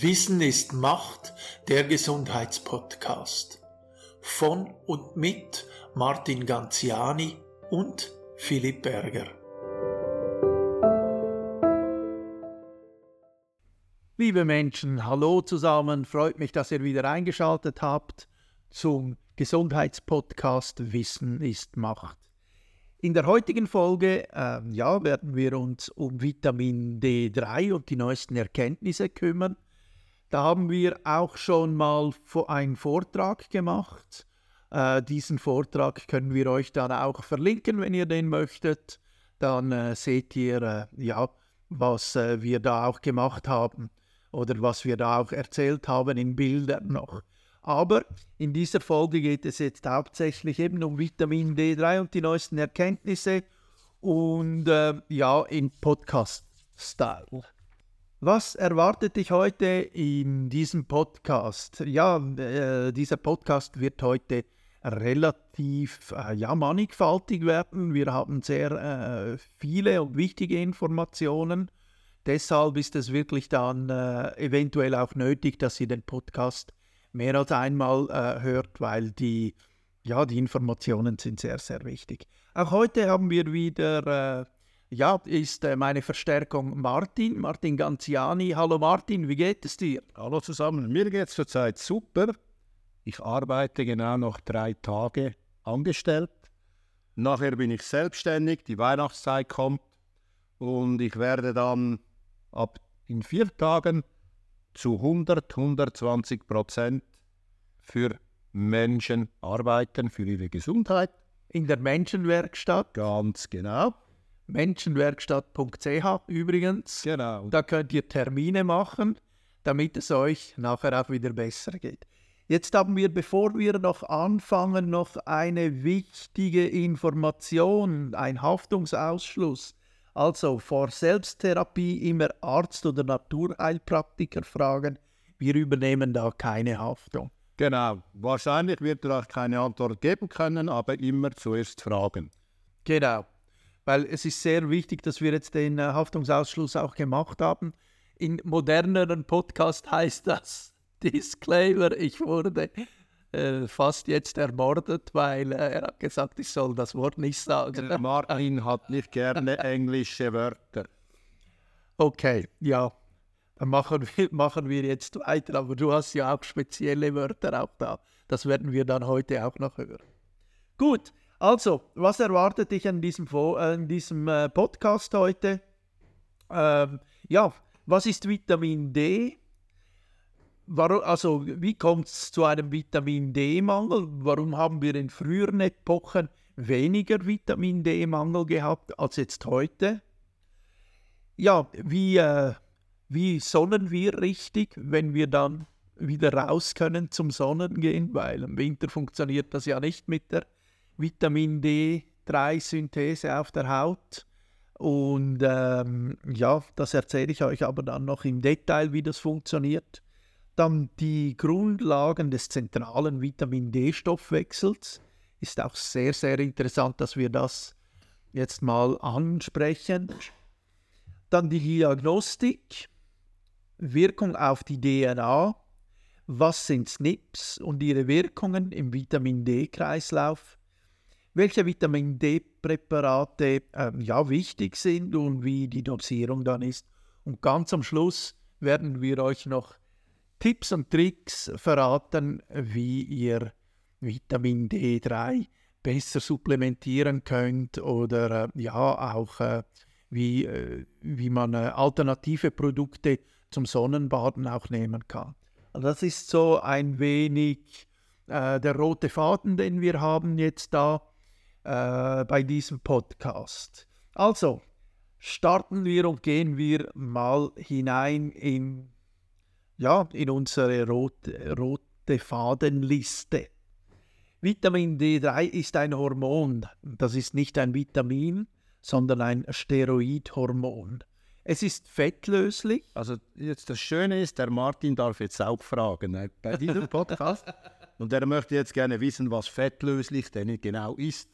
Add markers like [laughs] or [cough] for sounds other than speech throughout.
Wissen ist Macht, der Gesundheitspodcast. Von und mit Martin Ganziani und Philipp Berger. Liebe Menschen, hallo zusammen, freut mich, dass ihr wieder eingeschaltet habt zum Gesundheitspodcast Wissen ist Macht. In der heutigen Folge äh, ja, werden wir uns um Vitamin D3 und die neuesten Erkenntnisse kümmern. Da haben wir auch schon mal einen Vortrag gemacht. Äh, diesen Vortrag können wir euch dann auch verlinken, wenn ihr den möchtet. Dann äh, seht ihr, äh, ja, was äh, wir da auch gemacht haben oder was wir da auch erzählt haben in Bildern noch. Aber in dieser Folge geht es jetzt hauptsächlich eben um Vitamin D3 und die neuesten Erkenntnisse und äh, ja, in Podcast-Style. Was erwartet dich heute in diesem Podcast? Ja, äh, dieser Podcast wird heute relativ äh, ja, mannigfaltig werden. Wir haben sehr äh, viele und wichtige Informationen. Deshalb ist es wirklich dann äh, eventuell auch nötig, dass ihr den Podcast mehr als einmal äh, hört, weil die, ja, die Informationen sind sehr, sehr wichtig. Auch heute haben wir wieder, äh, ja, ist äh, meine Verstärkung Martin, Martin Ganziani. Hallo Martin, wie geht es dir? Hallo zusammen, mir geht es zurzeit super. Ich arbeite genau noch drei Tage angestellt. Nachher bin ich selbstständig, die Weihnachtszeit kommt und ich werde dann ab in vier Tagen zu 100, 120 Prozent für Menschen arbeiten, für ihre Gesundheit. In der Menschenwerkstatt? Ganz genau. Menschenwerkstatt.ch übrigens. Genau. Da könnt ihr Termine machen, damit es euch nachher auch wieder besser geht. Jetzt haben wir, bevor wir noch anfangen, noch eine wichtige Information, ein Haftungsausschluss. Also vor Selbsttherapie immer Arzt oder Naturheilpraktiker fragen. Wir übernehmen da keine Haftung. Genau. Wahrscheinlich wird er auch keine Antwort geben können, aber immer zuerst fragen. Genau. Weil es ist sehr wichtig, dass wir jetzt den äh, Haftungsausschluss auch gemacht haben. In moderneren Podcast heißt das [laughs] Disclaimer, ich wurde äh, fast jetzt ermordet, weil äh, er hat gesagt, ich soll das Wort nicht sagen. Martin hat nicht gerne [laughs] englische Wörter. Okay, ja, dann machen wir, [laughs] machen wir jetzt weiter. Aber du hast ja auch spezielle Wörter auch da. Das werden wir dann heute auch noch hören. Gut, also, was erwartet dich an diesem, in diesem äh, Podcast heute? Ähm, ja, was ist Vitamin D? Warum, also, wie kommt es zu einem Vitamin D-Mangel? Warum haben wir in früheren Epochen weniger Vitamin D-Mangel gehabt als jetzt heute? Ja, wie, äh, wie sonnen wir richtig, wenn wir dann wieder raus können zum Sonnen gehen? Weil im Winter funktioniert das ja nicht mit der Vitamin D3-Synthese auf der Haut. Und ähm, ja, das erzähle ich euch aber dann noch im Detail, wie das funktioniert dann die Grundlagen des zentralen Vitamin D-Stoffwechsels. Ist auch sehr, sehr interessant, dass wir das jetzt mal ansprechen. Dann die Diagnostik, Wirkung auf die DNA, was sind SNPs und ihre Wirkungen im Vitamin D-Kreislauf, welche Vitamin D-Präparate äh, ja, wichtig sind und wie die Dosierung dann ist. Und ganz am Schluss werden wir euch noch Tipps und Tricks verraten, wie ihr Vitamin D3 besser supplementieren könnt oder äh, ja auch äh, wie, äh, wie man äh, alternative Produkte zum Sonnenbaden auch nehmen kann. Also das ist so ein wenig äh, der rote Faden, den wir haben jetzt da äh, bei diesem Podcast. Also starten wir und gehen wir mal hinein in ja, in unsere rote, rote Fadenliste. Vitamin D3 ist ein Hormon. Das ist nicht ein Vitamin, sondern ein Steroidhormon. Es ist fettlöslich. Also jetzt das Schöne ist, der Martin darf jetzt auch fragen ne, bei diesem Podcast. [laughs] Und er möchte jetzt gerne wissen, was fettlöslich denn genau ist.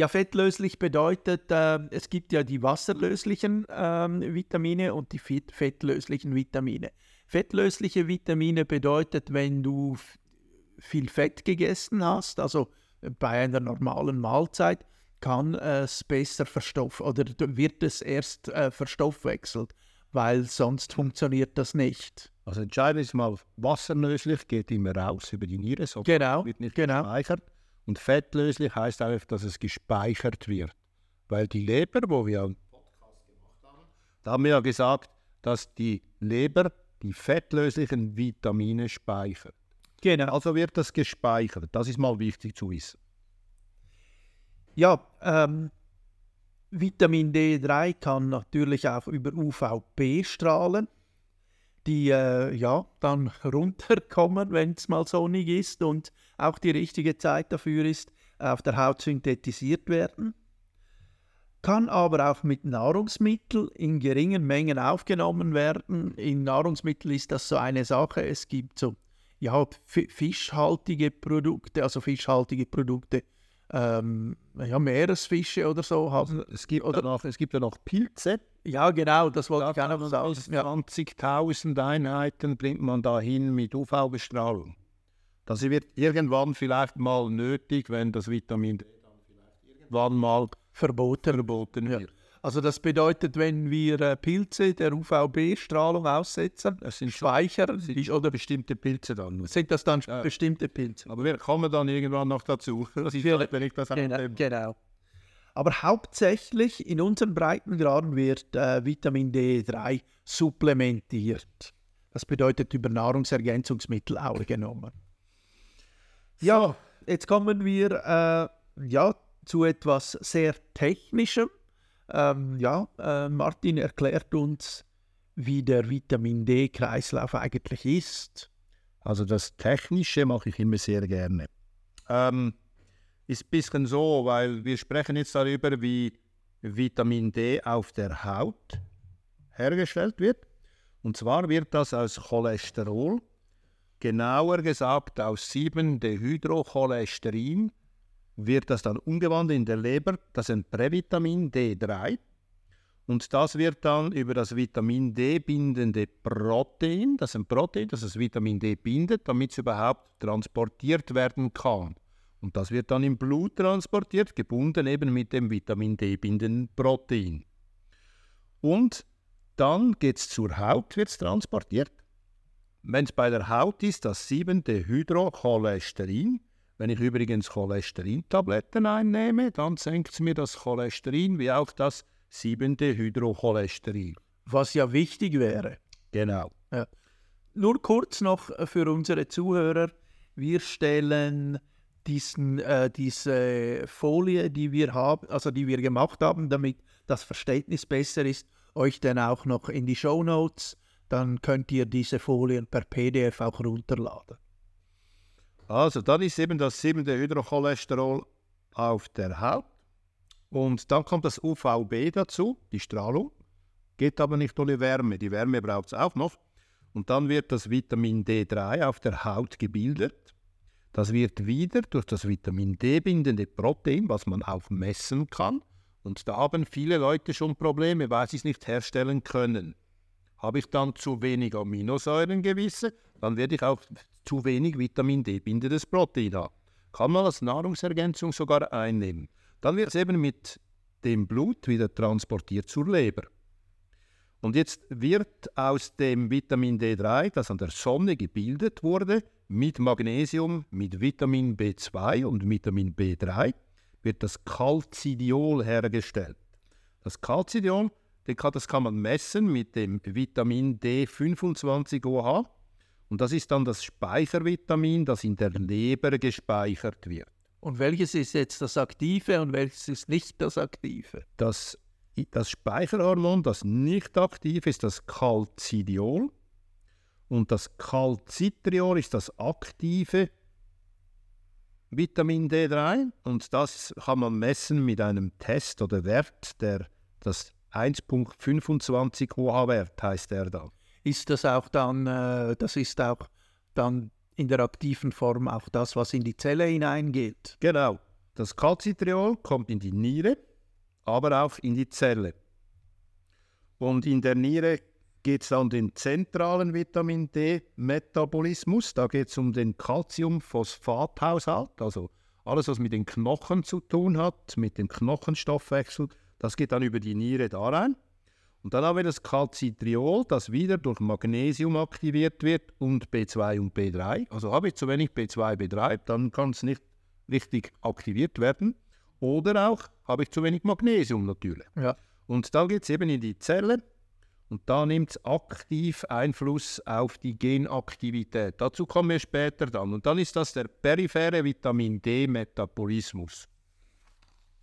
Ja, fettlöslich bedeutet, äh, es gibt ja die wasserlöslichen äh, Vitamine und die fettlöslichen Vitamine. Fettlösliche Vitamine bedeutet, wenn du viel Fett gegessen hast, also bei einer normalen Mahlzeit, kann es besser verstoff oder wird es erst äh, verstoffwechselt, weil sonst funktioniert das nicht. Also entscheidend ist mal, wasserlöslich geht immer raus über die Niere, so genau, wird nicht genau. gespeichert. Und fettlöslich heißt einfach, dass es gespeichert wird. Weil die Leber, wo wir einen Podcast gemacht haben, da haben wir ja gesagt, dass die Leber die fettlöslichen Vitamine speichert. Genau. Also wird das gespeichert. Das ist mal wichtig zu wissen. Ja, ähm, Vitamin D3 kann natürlich auch über UVB strahlen, die äh, ja dann runterkommen, wenn es mal sonnig ist und auch die richtige Zeit dafür ist, auf der Haut synthetisiert werden. Kann aber auch mit Nahrungsmitteln in geringen Mengen aufgenommen werden. In Nahrungsmitteln ist das so eine Sache. Es gibt so ja, fischhaltige Produkte, also fischhaltige Produkte ähm, ja, Meeresfische oder so haben. Es gibt, oder, noch, es gibt ja noch Pilze. Ja, genau, das wollte da ich auch noch sagen. 20.000 Einheiten bringt man dahin mit UV-Bestrahlung. Das wird irgendwann vielleicht mal nötig, wenn das Vitamin D dann vielleicht irgendwann mal verboten, verboten wird. Ja. Also das bedeutet, wenn wir äh, Pilze der UVB-Strahlung aussetzen, das sind Speicher sind oder bestimmte Pilze dann. Sind das dann ja. bestimmte Pilze? Aber wir kommen dann irgendwann noch dazu. Das ist [laughs] wir, wenn ich das genau, genau. Aber hauptsächlich in unseren Breitengraden wird äh, Vitamin D3 supplementiert. Das bedeutet über Nahrungsergänzungsmittel auch genommen. Ja, jetzt kommen wir äh, ja, zu etwas sehr Technischem. Ähm, ja, äh, Martin erklärt uns, wie der Vitamin D-Kreislauf eigentlich ist. Also das Technische mache ich immer sehr gerne. Ähm, ist ein bisschen so, weil wir sprechen jetzt darüber, wie Vitamin D auf der Haut hergestellt wird. Und zwar wird das aus Cholesterol, genauer gesagt aus 7-Dehydrocholesterin, wird das dann umgewandelt in der Leber, das ist ein Prävitamin D3. Und das wird dann über das Vitamin D bindende Protein, das ist ein Protein, das das Vitamin D bindet, damit es überhaupt transportiert werden kann. Und das wird dann im Blut transportiert, gebunden eben mit dem Vitamin D bindenden Protein. Und dann geht es zur Haut, wird es transportiert. Wenn es bei der Haut ist, das siebente Hydrocholesterin, wenn ich übrigens Cholesterintabletten einnehme, dann senkt es mir das Cholesterin wie auch das siebente Hydrocholesterin. Was ja wichtig wäre. Genau. Ja. Nur kurz noch für unsere Zuhörer. Wir stellen diesen, äh, diese Folie, die wir haben, also die wir gemacht haben, damit das Verständnis besser ist, euch dann auch noch in die Show Notes. Dann könnt ihr diese Folien per PDF auch runterladen. Also, dann ist eben das siebente Hydrocholesterol auf der Haut. Und dann kommt das UVB dazu, die Strahlung. Geht aber nicht ohne Wärme. Die Wärme braucht es auch noch. Und dann wird das Vitamin D3 auf der Haut gebildet. Das wird wieder durch das Vitamin D bindende Protein, was man auch messen kann. Und da haben viele Leute schon Probleme, weil sie es nicht herstellen können. Habe ich dann zu wenig Aminosäuren gewisse, dann werde ich auch zu wenig Vitamin D bindendes Protein haben. Kann man als Nahrungsergänzung sogar einnehmen. Dann wird es eben mit dem Blut wieder transportiert zur Leber. Und jetzt wird aus dem Vitamin D3, das an der Sonne gebildet wurde, mit Magnesium, mit Vitamin B2 und Vitamin B3, wird das Calcidiol hergestellt. Das Calcidiol das kann man messen mit dem Vitamin D25OH. Und das ist dann das Speichervitamin, das in der Leber gespeichert wird. Und welches ist jetzt das Aktive und welches ist nicht das Aktive? Das, das Speicherhormon, das nicht aktiv ist, das Calcidiol. Und das Calcitriol ist das aktive Vitamin D3. Und das kann man messen mit einem Test oder Wert, der das 1.25 OH-Wert heißt er dann. Ist das auch dann, äh, das ist auch dann in der aktiven Form auch das, was in die Zelle hineingeht? Genau. Das Calcitriol kommt in die Niere, aber auch in die Zelle. Und in der Niere geht es um den zentralen Vitamin D-Metabolismus. Da geht es um den Calciumphosphathaushalt, also alles, was mit den Knochen zu tun hat, mit dem Knochenstoffwechsel. Das geht dann über die Niere da rein. Und dann haben wir das Calcitriol, das wieder durch Magnesium aktiviert wird und B2 und B3. Also habe ich zu wenig B2, B3, dann kann es nicht richtig aktiviert werden. Oder auch habe ich zu wenig Magnesium natürlich. Ja. Und dann geht es eben in die Zelle und da nimmt es aktiv Einfluss auf die Genaktivität. Dazu kommen wir später dann. Und dann ist das der periphere Vitamin D-Metabolismus.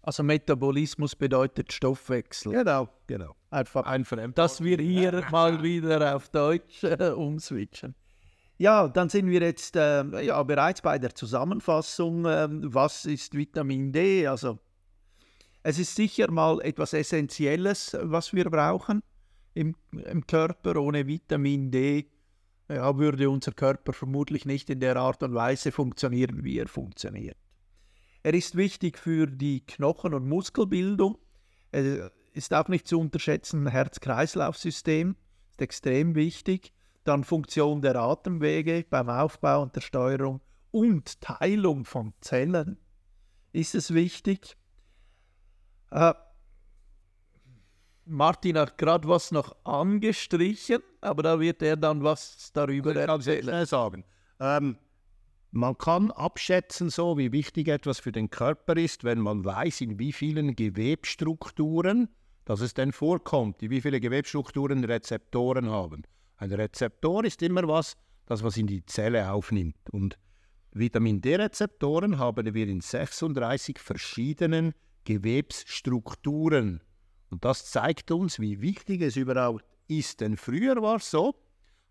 Also Metabolismus bedeutet Stoffwechsel. Genau, genau. Einfach, Ein Fremd. dass wir hier [laughs] mal wieder auf Deutsch äh, umswitchen. Ja, dann sind wir jetzt äh, ja, bereits bei der Zusammenfassung. Äh, was ist Vitamin D? Also es ist sicher mal etwas Essentielles, was wir brauchen im, im Körper. Ohne Vitamin D ja, würde unser Körper vermutlich nicht in der Art und Weise funktionieren, wie er funktioniert. Er ist wichtig für die Knochen- und Muskelbildung. Ist auch nicht zu unterschätzen, Herz-Kreislauf-System ist extrem wichtig. Dann Funktion der Atemwege beim Aufbau und der Steuerung und Teilung von Zellen ist es wichtig. Äh, Martin hat gerade was noch angestrichen, aber da wird er dann was darüber Ich kann es erzählen. schnell sagen. Ähm, man kann abschätzen, so wie wichtig etwas für den Körper ist, wenn man weiß, in wie vielen Gewebstrukturen dass es denn vorkommt, wie viele Gewebstrukturen Rezeptoren haben. Ein Rezeptor ist immer was, das was in die Zelle aufnimmt. Und Vitamin D-Rezeptoren haben wir in 36 verschiedenen Gewebsstrukturen. Und das zeigt uns, wie wichtig es überhaupt ist. Denn früher war es so,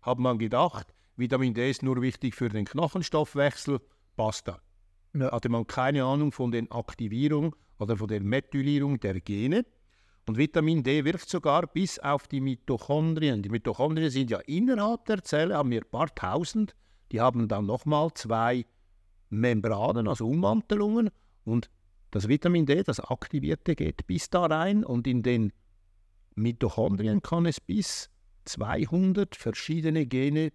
hat man gedacht, Vitamin D ist nur wichtig für den Knochenstoffwechsel, basta. Ja. Hatte man keine Ahnung von der Aktivierung oder von der Methylierung der Gene. Und Vitamin D wirkt sogar bis auf die Mitochondrien. Die Mitochondrien sind ja innerhalb der Zelle, haben wir ein paar tausend. Die haben dann nochmal zwei Membranen, also Ummantelungen. Und das Vitamin D, das Aktivierte, geht bis da rein. Und in den Mitochondrien kann es bis 200 verschiedene Gene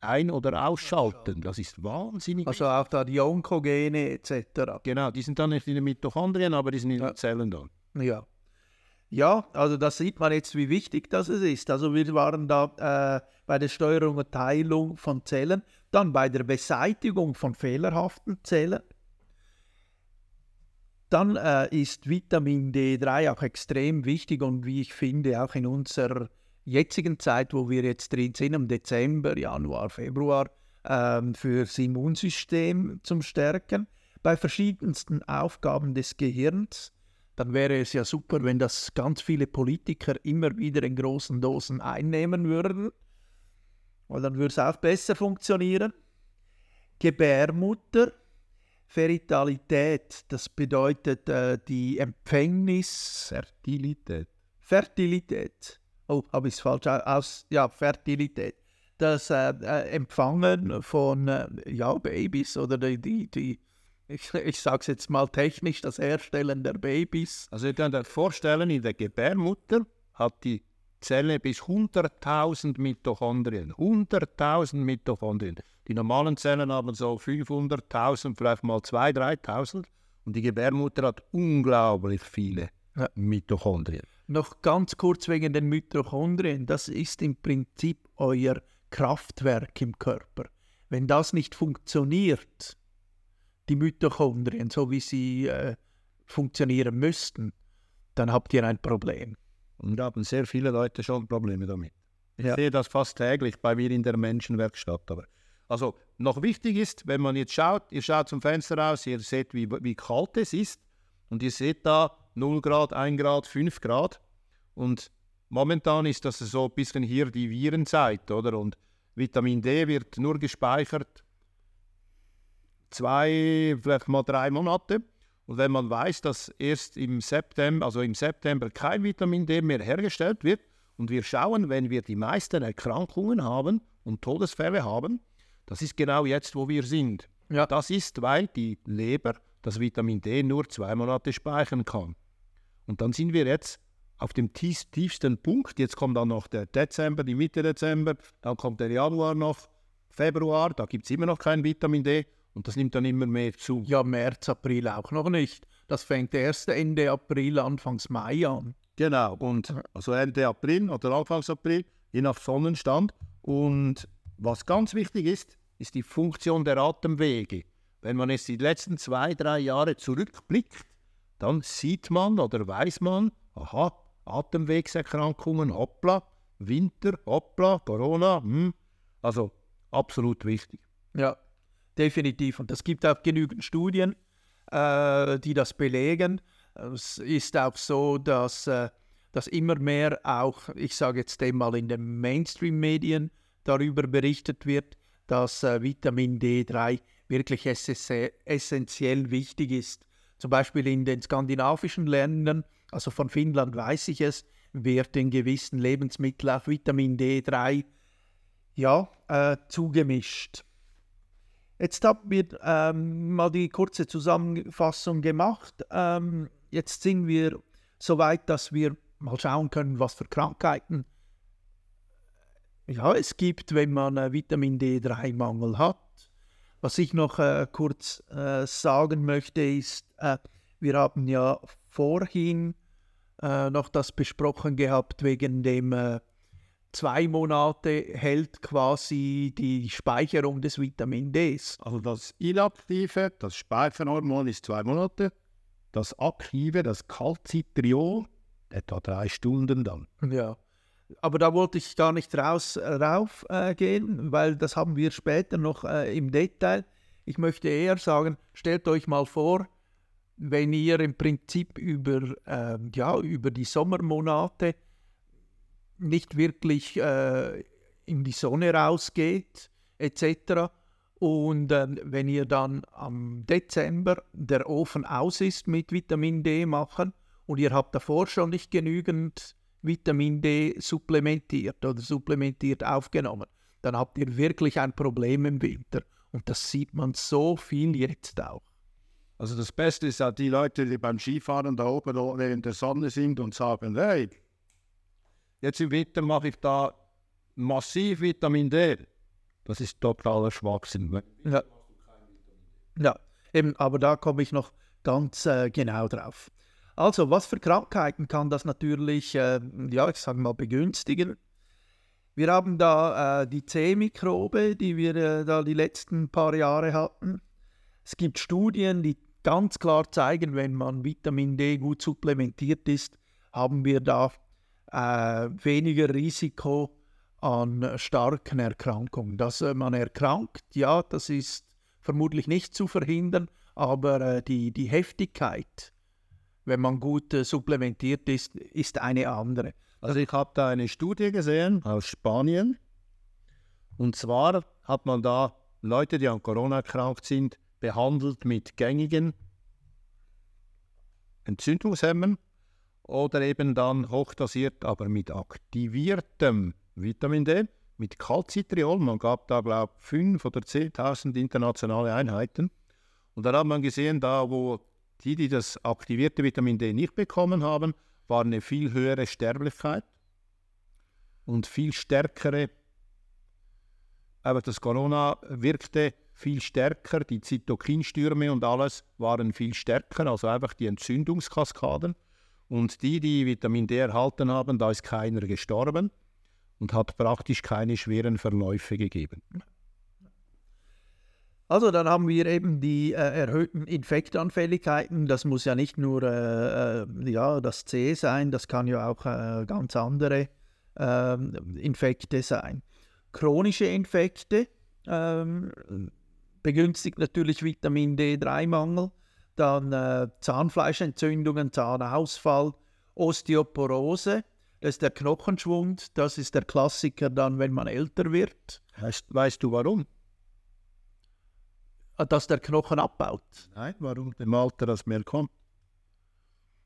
ein- oder ausschalten. Das ist wahnsinnig. Also auch da die Onkogene etc. genau, die sind dann nicht in den Mitochondrien, aber die sind in Ja. den Zellen dann. Ja. Ja, also da sieht man jetzt, wie wichtig das ist. Also wir waren da äh, bei der Steuerung und Teilung von Zellen, dann bei der Beseitigung von fehlerhaften Zellen. Dann äh, ist Vitamin D3 auch extrem wichtig und wie ich finde auch in unserer jetzigen Zeit, wo wir jetzt drin sind, im Dezember, Januar, Februar, ähm, fürs Immunsystem zum Stärken. Bei verschiedensten Aufgaben des Gehirns dann wäre es ja super, wenn das ganz viele Politiker immer wieder in großen Dosen einnehmen würden. Weil dann würde es auch besser funktionieren. Gebärmutter, Feritalität, das bedeutet äh, die Empfängnis, Fertilität. Fertilität. Oh, habe ich es falsch au- aus? Ja, Fertilität. Das äh, äh, Empfangen von äh, ja, Babys oder die, die, die ich, ich sage es jetzt mal technisch, das Herstellen der Babys. Also ihr könnt euch vorstellen, in der Gebärmutter hat die Zelle bis 100.000 Mitochondrien. 100.000 Mitochondrien. Die normalen Zellen haben so 500.000, vielleicht mal 2.000, 3.000. Und die Gebärmutter hat unglaublich viele Ja. Mitochondrien. Noch ganz kurz wegen den Mitochondrien. Das ist im Prinzip euer Kraftwerk im Körper. Wenn das nicht funktioniert, die Mitochondrien, so wie sie äh, funktionieren müssten, dann habt ihr ein Problem. Und da haben sehr viele Leute schon Probleme damit. Ich Ja. sehe das fast täglich bei mir in der Menschenwerkstatt. Aber also noch wichtig ist, wenn man jetzt schaut, ihr schaut zum Fenster raus, ihr seht, wie, wie kalt es ist. Und ihr seht da 0 Grad, 1 Grad, 5 Grad. Und momentan ist das so ein bisschen hier die Virenzeit, oder? Und Vitamin D wird nur gespeichert zwei, vielleicht mal drei Monate. Und wenn man weiß, dass erst im September, also im September kein Vitamin D mehr hergestellt wird und wir schauen, wenn wir die meisten Erkrankungen haben und Todesfälle haben, das ist genau jetzt, wo wir sind. Ja. Das ist, weil die Leber das Vitamin D nur zwei Monate speichern kann. Und dann sind wir jetzt auf dem tief, tiefsten Punkt. Jetzt kommt dann noch der Dezember, die Mitte Dezember, dann kommt der Januar noch, Februar, da gibt es immer noch kein Vitamin D und das nimmt dann immer mehr zu. Ja, März, April auch noch nicht. Das fängt erst Ende April, Anfangs Mai an. Genau, und also Ende April oder Anfangs April, je nach Sonnenstand. Und was ganz wichtig ist, ist die Funktion der Atemwege. Wenn man jetzt die letzten zwei, drei Jahre zurückblickt, dann sieht man oder weiß man, aha, Atemwegserkrankungen, hoppla, Winter, hoppla, Corona, hm. also absolut wichtig. Ja, definitiv. Und es gibt auch genügend Studien, äh, die das belegen. Es ist auch so, dass, äh, dass immer mehr auch, ich sage jetzt einmal in den Mainstream-Medien darüber berichtet wird, dass äh, Vitamin D3 wirklich essentiell wichtig ist. Zum Beispiel in den skandinavischen Ländern, also von Finnland weiß ich es, wird in gewissen Lebensmitteln auch Vitamin D3 ja, äh, zugemischt. Jetzt haben wir ähm, mal die kurze Zusammenfassung gemacht. Ähm, jetzt sind wir so weit, dass wir mal schauen können, was für Krankheiten ja, es gibt, wenn man äh, Vitamin D3-Mangel hat. Was ich noch äh, kurz äh, sagen möchte, ist, äh, wir haben ja vorhin äh, noch das besprochen gehabt wegen dem äh, zwei Monate hält quasi die Speicherung des Vitamin Ds. Also das inaktive, das Speicherhormon ist zwei Monate, das aktive, das Calcitriol, etwa drei Stunden dann. Ja, aber da wollte ich gar nicht raus, rauf äh, gehen, weil das haben wir später noch äh, im Detail. Ich möchte eher sagen, stellt euch mal vor, wenn ihr im Prinzip über, äh, ja, über die Sommermonate nicht wirklich äh, in die Sonne rausgeht, etc. Und äh, wenn ihr dann am Dezember der Ofen aus ist mit Vitamin D machen und ihr habt davor schon nicht genügend Vitamin D supplementiert oder supplementiert aufgenommen, dann habt ihr wirklich ein Problem im Winter. Und das sieht man so viel jetzt auch. Also das Beste ist ja die Leute, die beim Skifahren da oben in der Sonne sind und sagen, hey, jetzt im Winter mache ich da massiv Vitamin D. Das ist totaler Schwachsinn. Ja. ja, eben, aber da komme ich noch ganz äh, genau drauf. Also, was für Krankheiten kann das natürlich, äh, ja, ich sage mal, begünstigen? Wir haben da äh, die C-Mikrobe, die wir äh, da die letzten paar Jahre hatten. Es gibt Studien, die ganz klar zeigen, wenn man Vitamin D gut supplementiert ist, haben wir da äh, weniger Risiko an starken Erkrankungen. Dass äh, man erkrankt, ja, das ist vermutlich nicht zu verhindern, aber äh, die, die Heftigkeit wenn man gut äh, supplementiert ist, ist eine andere. Also ich habe da eine Studie gesehen aus Spanien. Und zwar hat man da Leute, die an Corona erkrankt sind, behandelt mit gängigen Entzündungshemmern oder eben dann hochdosiert, aber mit aktiviertem Vitamin D, mit Calcitriol. Man gab da, glaube ich, 5 oder 10.000 internationale Einheiten. Und dann hat man gesehen, da wo die, die das aktivierte Vitamin D nicht bekommen haben, war eine viel höhere Sterblichkeit und viel stärkere, aber das Corona wirkte viel stärker, die Zytokinstürme und alles waren viel stärker, also einfach die Entzündungskaskaden. Und die, die Vitamin D erhalten haben, da ist keiner gestorben und hat praktisch keine schweren Verläufe gegeben. Also dann haben wir eben die äh, erhöhten Infektanfälligkeiten. Das muss ja nicht nur äh, äh ja, das C sein, das kann ja auch äh, ganz andere ähm, Infekte sein. Chronische Infekte ähm, begünstigt natürlich Vitamin D3-Mangel, dann äh, Zahnfleischentzündungen, Zahnausfall, Osteoporose, das ist der Knochenschwund, das ist der Klassiker dann, wenn man älter wird. Weißt, weißt du warum? dass der Knochen abbaut. Nein, warum im Alter das mehr kommt?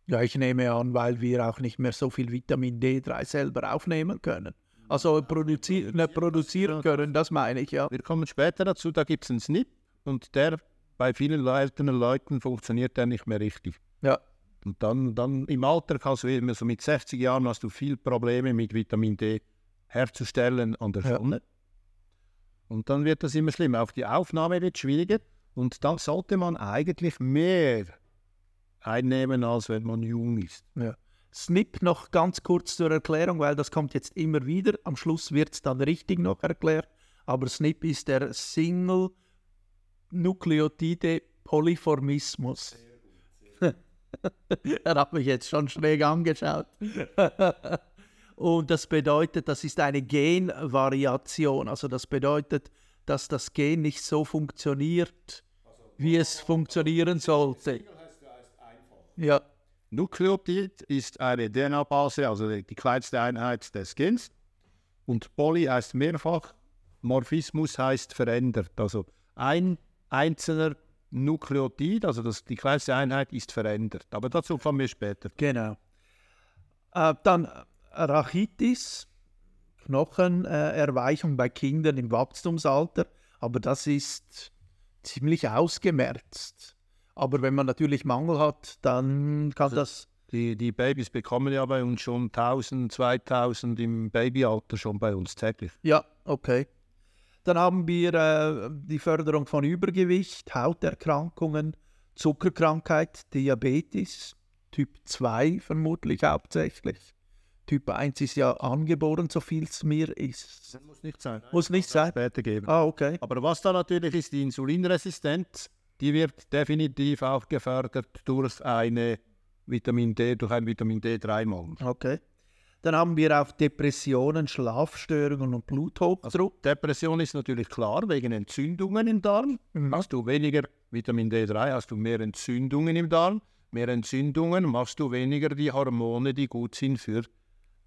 Ja, ich nehme an, weil wir auch nicht mehr so viel Vitamin D3 selber aufnehmen können. Also produzi ne, produzieren können, das meine ich, ja. Wir kommen später dazu, da gibt es einen SNP und der bei vielen älteren Leuten funktioniert der nicht mehr richtig. Ja. Und dann, dann im Alter kannst du immer so mit 60 Jahren hast du viel Probleme mit Vitamin D herzustellen an der Ja. Sonne. Und dann wird das immer schlimmer. Auch die Aufnahme wird schwieriger. Und dann sollte man eigentlich mehr einnehmen, als wenn man jung ist. SNP noch ganz kurz zur Erklärung, weil das kommt jetzt immer wieder. Am Schluss wird es dann richtig noch erklärt. Aber SNP ist der Single Nukleotide Polyformismus. [laughs] er hat mich jetzt schon schräg angeschaut. [laughs] Und das bedeutet, das ist eine Genvariation. Also das bedeutet, dass das Gen nicht so funktioniert, wie es funktionieren sollte. Ja, Nukleotid ist eine DNA-Base, also die die kleinste Einheit des Gens. Und Poly heißt mehrfach, Morphismus heißt verändert. Also ein einzelner Nukleotid, also das, die kleinste Einheit, ist verändert. Aber dazu kommen wir später. Genau. Äh, dann Rachitis, Knochenerweichung äh, bei Kindern im Wachstumsalter, aber das ist ziemlich ausgemerzt. Aber wenn man natürlich Mangel hat, dann kann das. Die, die Babys bekommen ja bei uns schon 1000, 2000 im Babyalter schon bei uns täglich. Ja, okay. Dann haben wir äh, die Förderung von Übergewicht, Hauterkrankungen, Zuckerkrankheit, Diabetes, Typ 2 vermutlich hauptsächlich. Typ 1 ist ja angeboren, so viel es mir ist. Das muss nicht sein. Muss nicht sein. Später geben. Ah, okay. Aber was da natürlich ist, die Insulinresistenz, die wird definitiv auch gefördert durch eine Vitamin D, durch einen Vitamin D3-Mangel. Okay. Dann haben wir auch Depressionen, Schlafstörungen und Bluthochdruck. Depression ist natürlich klar, wegen Entzündungen im Darm. Hast du weniger Vitamin D3, hast du mehr Entzündungen im Darm. Mehr Entzündungen machst du weniger die Hormone, die gut sind für,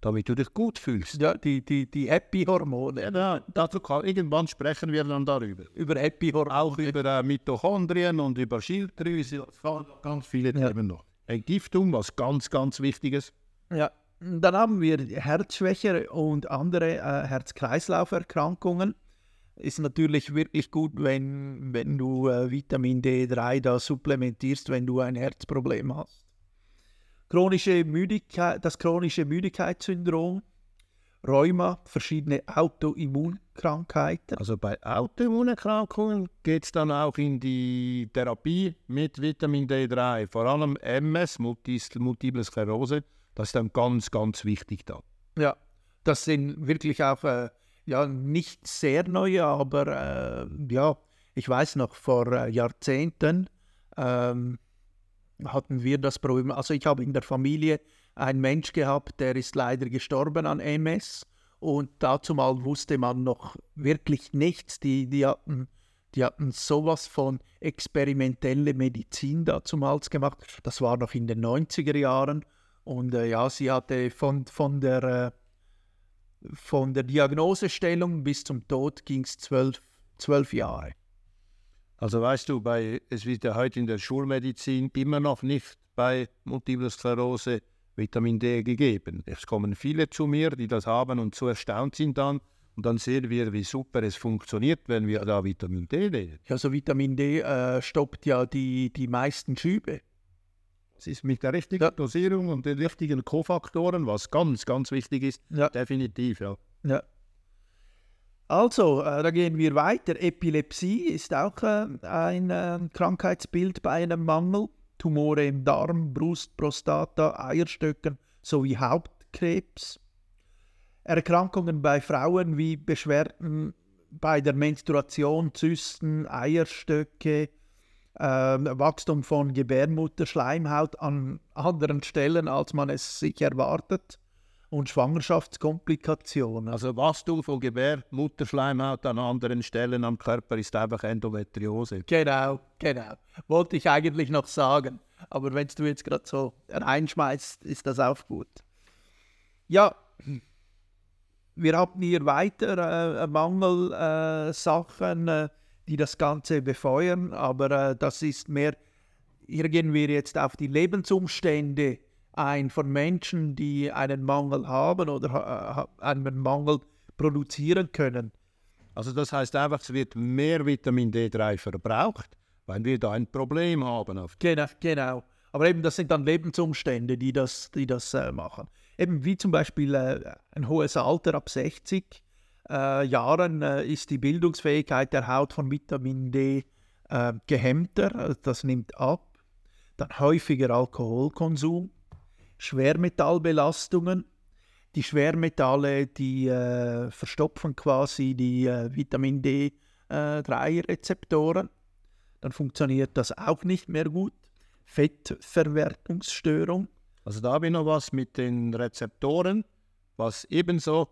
damit du dich gut fühlst. ja, die, die, die Happy-Hormone. Ja, dazu kann, irgendwann sprechen wir dann darüber. Über Happy-Hormone. Auch über äh, Mitochondrien und über Schilddrüse, ganz viele Ja. Themen noch. Entgiftung, was ganz, ganz Wichtiges. Ja, dann haben wir Herzschwäche und andere äh, Herz-Kreislauf-Erkrankungen. Ist natürlich wirklich gut, wenn, wenn du äh, Vitamin D3 da supplementierst, wenn du ein Herzproblem hast. Chronische Müdigkeit, das chronische Müdigkeitssyndrom, Rheuma, verschiedene Autoimmunkrankheiten. Also bei Autoimmunerkrankungen geht es dann auch in die Therapie mit Vitamin D3. Vor allem MS, Multiple Sklerose, das ist dann ganz, ganz wichtig da. Ja, das sind wirklich auch äh, ja, nicht sehr neue, aber äh, ja, ich weiß noch, vor äh, Jahrzehnten ähm, hatten wir das Problem. Also ich habe in der Familie einen Mensch gehabt, der ist leider gestorben an MS und dazu mal wusste man noch wirklich nichts. Die, die, hatten, die hatten sowas von experimentelle Medizin dazumals gemacht. Das war noch in den 90er Jahren und äh, ja, sie hatte von, von der äh, von der Diagnosestellung bis zum Tod ging es zwölf, zwölf Jahre. Also weißt du, bei, es wird ja heute in der Schulmedizin immer noch nicht bei Multiple Sklerose Vitamin D gegeben. Es kommen viele zu mir, die das haben und so erstaunt sind dann. Und dann sehen wir, wie super es funktioniert, wenn wir da Vitamin D nehmen. Also Vitamin D äh, stoppt ja die, die meisten Schübe. Es ist mit der richtigen Ja. Dosierung und den richtigen Kofaktoren, was ganz, ganz wichtig ist, Ja. definitiv, ja. Ja. Also, äh, da gehen wir weiter. Epilepsie ist auch äh, ein äh, Krankheitsbild bei einem Mangel. Tumore im Darm, Brust, Prostata, Eierstöcken sowie Hauptkrebs. Erkrankungen bei Frauen wie Beschwerden bei der Menstruation, Zysten, Eierstöcke, Wachstum von Gebärmutterschleimhaut an anderen Stellen, als man es sich erwartet und Schwangerschaftskomplikationen. Also Wachstum von Gebärmutterschleimhaut an anderen Stellen am Körper ist einfach Endometriose. Genau, genau. Wollte ich eigentlich noch sagen. Aber wenn du jetzt gerade so reinschmeißt, ist das auch gut. Ja, wir haben hier weiter äh, Mangelsachen, äh, Sachen, äh, die das Ganze befeuern, aber äh, das ist mehr, hier gehen wir jetzt auf die Lebensumstände ein von Menschen, die einen Mangel haben oder ha- einen Mangel produzieren können. Also das heißt einfach, es wird mehr Vitamin D3 verbraucht, weil wir da ein Problem haben. Genau, genau. Aber eben, das sind dann Lebensumstände, die das, die das äh, machen. Eben wie zum Beispiel äh, ein hohes Alter ab 60 äh, Jahren äh, ist die Bildungsfähigkeit der Haut von Vitamin D äh, gehemmter, also das nimmt ab. Dann häufiger Alkoholkonsum, Schwermetallbelastungen. Die Schwermetalle, die äh, verstopfen quasi die äh, Vitamin D3-Rezeptoren. Dann funktioniert das auch nicht mehr gut. Fettverwertungsstörung. Also da habe ich noch was mit den Rezeptoren. Was ebenso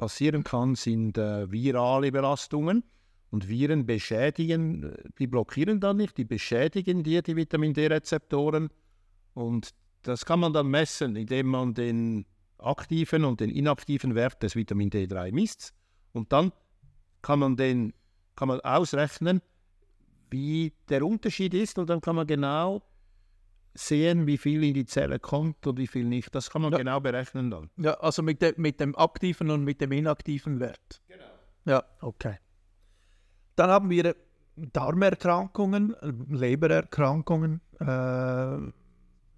passieren kann, sind äh, virale Belastungen. Und Viren beschädigen, äh, die blockieren dann nicht, die beschädigen dir die Vitamin D-Rezeptoren. Und das kann man dann messen, indem man den aktiven und den inaktiven Wert des Vitamin D3 misst. Und dann kann man, den, kann man ausrechnen, wie der Unterschied ist. Und dann kann man genau sehen, wie viel in die Zelle kommt und wie viel nicht. Das kann man Ja. genau berechnen dann. Ja, also mit, de, mit dem aktiven und mit dem inaktiven Wert. Genau. Ja, okay. Dann haben wir Darmerkrankungen, Lebererkrankungen. Äh,